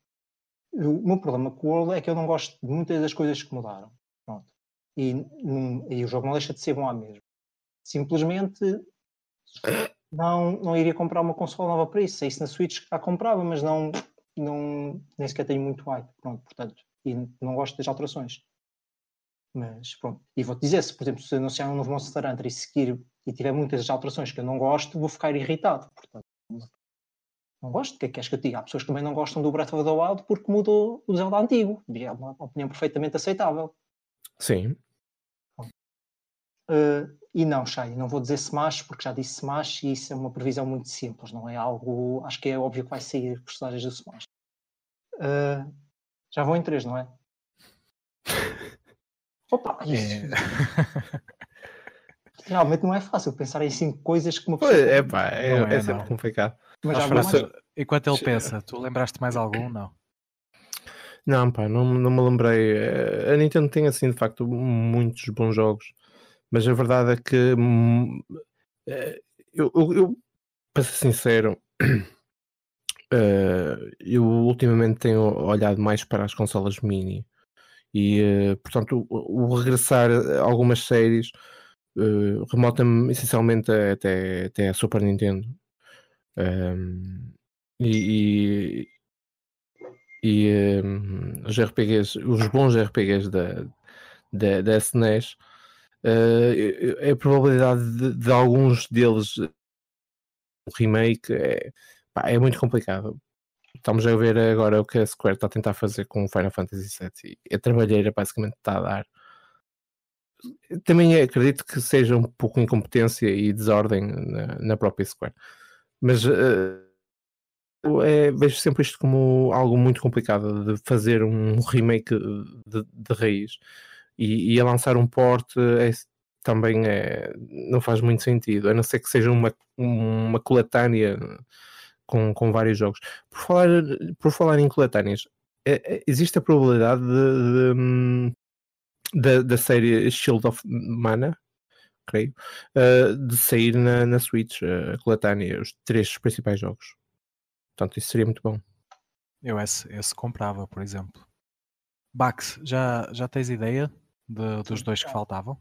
O meu problema com o World é que eu não gosto de muitas das coisas que mudaram. Pronto. E, e o jogo não deixa de ser bom à mesma. Simplesmente não, não iria comprar uma console nova para isso. Se isso na Switch já comprava, mas não, não nem sequer tenho muito hype. Pronto, portanto, e não gosto das alterações. Mas pronto, e vou-te dizer, se por exemplo se anunciar um novo Monster Hunter e seguir e tiver muitas alterações que eu não gosto, vou ficar irritado. Portanto, não gosto. O que é que queres que eu diga? Há pessoas que também não gostam do Breath of the Wild porque mudou o Zelda antigo. E é uma opinião perfeitamente aceitável. Sim. Uh, e não, Shai, não vou dizer Smash porque já disse Smash e isso é uma previsão muito simples, não é algo. Acho que é óbvio que vai sair personagens do Smash. Uh, já vou em três, não é? Opa, isso. É. Realmente não é fácil pensar em cinco coisas que uma pessoa. É pá, é, é, é sempre complicado. Mas. Enquanto ele pensa, tu lembraste mais algum? Não. Não, pá, não, não me lembrei. Eh, a Nintendo tem assim de facto muitos bons jogos, mas a verdade é que hum, eh, eu, eu, eu para ser sincero, uh, eu ultimamente tenho olhado mais para as consolas mini e uh, portanto o, o, regressar a algumas séries uh, remota-me essencialmente até, até a Super Nintendo um, e, e, e um, os RPGs, os bons RPGs da, da, da SNES, uh, a probabilidade de, de, alguns deles remake é, pá, é muito complicado. Estamos a ver agora o que a Square está a tentar fazer com o Final Fantasy VII e a trabalheira basicamente está a dar. Também acredito que seja um pouco incompetência e desordem na, na própria Square. Mas uh, é, vejo sempre isto como algo muito complicado de fazer um remake de, de raiz. E, e, a lançar um port é, também é, não faz muito sentido, a não ser que seja uma, uma coletânea com, com vários jogos. Por falar, por falar em coletâneas, é, é existe a probabilidade de, de, de, da série Shield of Mana creio, uh, de sair na, na Switch, uh, a coletânea, os três principais jogos. Portanto, isso seria muito bom. Eu esse, esse comprava, por exemplo. Bax, já, já tens ideia de, dos dois que faltavam?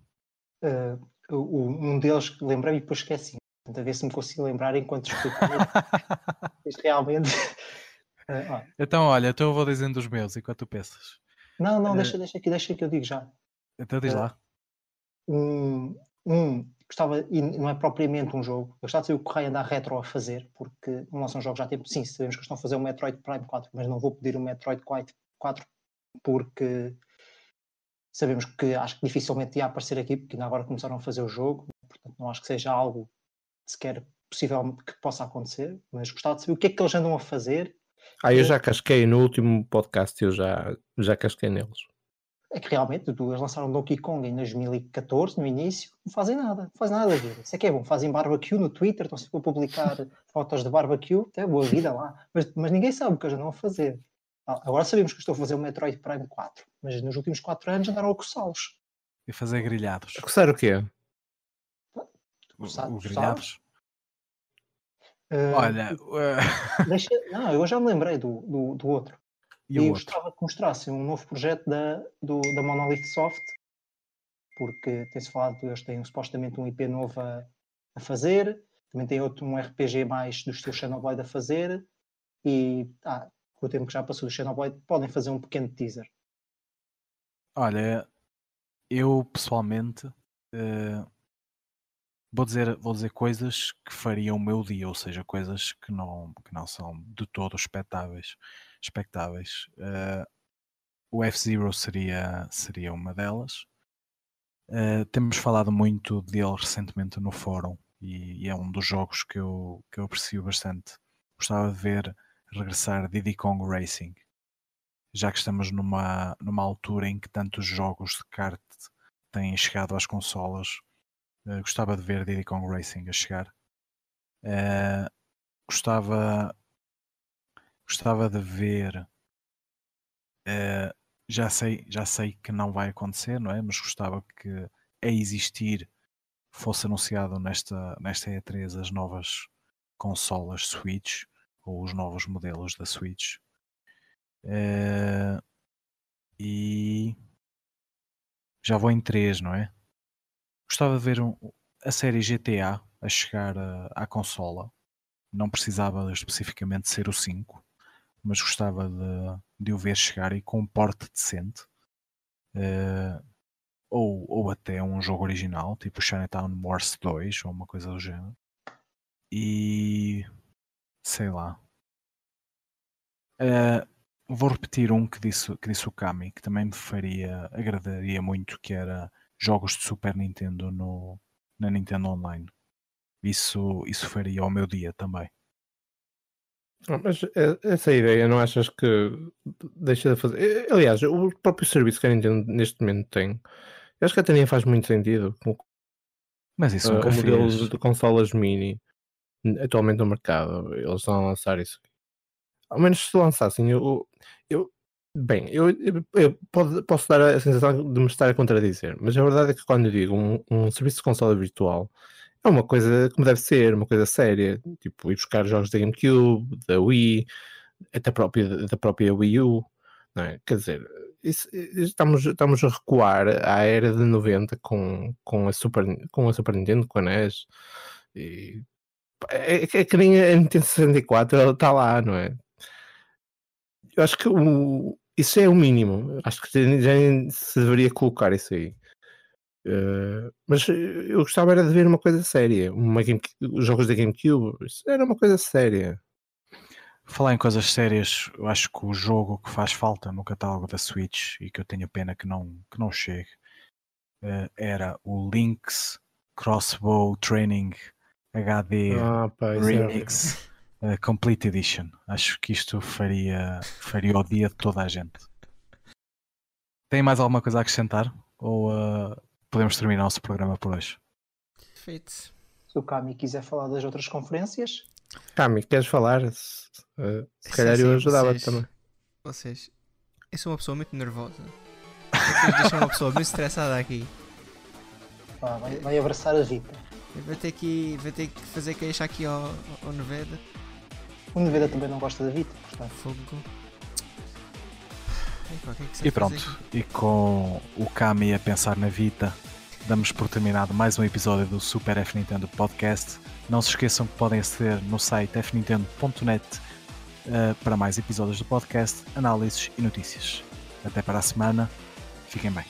Uh, um deles lembrei e depois esqueci. Portanto, a ver se me consigo lembrar enquanto explico. Isto realmente. Uh, então, olha, então eu vou dizendo os meus enquanto tu pensas. Não, não, uh, deixa, deixa, que, deixa que eu digo já. Então diz lá. Um, um gostava, e não é propriamente um jogo, eu gostava de saber o que Ryan da Retro a fazer, porque não lançam jogos já há tempo. Sim, sabemos que estão a fazer o Metroid Prime 4, mas não vou pedir o Metroid 4 porque sabemos que acho que dificilmente ia aparecer aqui, porque ainda agora começaram a fazer o jogo, portanto não acho que seja algo sequer possível que possa acontecer, mas gostava de saber o que é que eles andam a fazer. Ah, eu já casquei no último podcast, eu já, já casquei neles. É que realmente, eles lançaram Donkey Kong em 2014, no início, não fazem nada, não fazem nada da vida. Isso é que é bom, fazem barbecue no Twitter, estão sempre a publicar fotos de barbecue, até boa vida lá, mas, mas ninguém sabe o que eles andam a fazer. Ah, agora sabemos que estou a fazer o Metroid Prime 4, mas nos últimos 4 anos andaram a coçá-los. E fazer grelhados. A coçar o quê? O, grelhados? Uh, Olha, uh... deixa... não, eu já me lembrei do, do, do outro. E, e gostava que mostrassem um novo projeto da, do, da Monolith Soft, porque tem-se falado que eles têm supostamente um IP novo a, a, fazer, também tem outro, um RPG mais do estilo Xenoblade a fazer, e ah, com o tempo que já passou do Xenoblade, podem fazer um pequeno teaser. Olha, eu pessoalmente uh, vou, dizer, vou dizer coisas que fariam o meu dia, ou seja, coisas que não, que não são de todo expectáveis. expectáveis. Uh, o F-Zero seria, seria uma delas. Uh, temos falado muito dele recentemente no fórum e, e, é um dos jogos que eu, que eu aprecio bastante. Gostava de ver regressar Diddy Kong Racing, já que estamos numa, numa altura em que tantos jogos de kart têm chegado às consolas. Uh, gostava de ver Diddy Kong Racing a chegar. Uh, gostava, gostava de ver. Uh, já sei, já sei que não vai acontecer, não é? Mas gostava que a existir fosse anunciado nesta, nesta E3 as novas consolas Switch ou os novos modelos da Switch. Uh, e já vou em 3, não é? Gostava de ver um, a série GTA a chegar a, à consola. Não precisava especificamente ser o 5, mas gostava de, de o ver chegar e com um porte decente. Uh, ou, ou até um jogo original, tipo Chinatown Wars 2 ou uma coisa do género. E sei lá. Uh, vou repetir um que disse, que disse o Kami, que também me faria, agradaria muito, que era jogos de Super Nintendo no, na Nintendo Online. Isso, isso faria ao meu dia também. mas eh, essa ideia não achas que deixa de fazer? Eh, aliás, o próprio serviço que a Nintendo neste momento tem, eu acho que até nem faz muito sentido. Mas isso uh, nunca o modelo fez. de consolas mini atualmente no mercado. Eles estão a lançar isso. Ao menos se lançassem, eu, eu bem, eu, eu, posso dar a sensação de me estar a contradizer, mas a verdade é que quando eu digo um, um serviço de consola virtual é uma coisa como deve ser, uma coisa séria, tipo ir buscar jogos da GameCube, da Wii, até própria, da própria Wii U, é? Quer dizer, isso, estamos, estamos a recuar à era de 90 com, com, a Super, com a Super Nintendo, com a NES, e é, é que nem a Nintendo 64 ela está lá, não é? Eu acho que o, isso é o mínimo. Acho que já se deveria colocar isso aí. Uh, mas eu gostava era de ver uma coisa séria. Uma Game, os jogos da GameCube, isso era uma coisa séria. Falar em coisas sérias, eu acho que o jogo que faz falta no catálogo da Switch e que eu tenho pena que não, que não chegue uh, era o Link's Crossbow Training HD ah, pá, Remix é uh, Complete Edition. Acho que isto faria, faria o dia de toda a gente. Tem mais alguma coisa a acrescentar? Ou uh, podemos terminar o nosso programa por hoje? Feito. Se o Kami quiser falar das outras conferências. Kami, queres falar? Se, uh, se calhar eu ajudava também. Vocês, eu sou uma pessoa muito nervosa. Vocês deixam uma pessoa muito estressada aqui. Ah, vai, vai abraçar a Rita. Vai ter que, vai ter que fazer queixa aqui ao, ao Neveda. O Neveda também não gosta da Vita, portanto. Fogo. É e pronto, e com o Kami a pensar na Vita, damos por terminado mais um episódio do Super F Nintendo Podcast. Não se esqueçam que podem aceder no site fnintendo.net uh, para mais episódios do podcast, análises e notícias. Até para a semana, fiquem bem.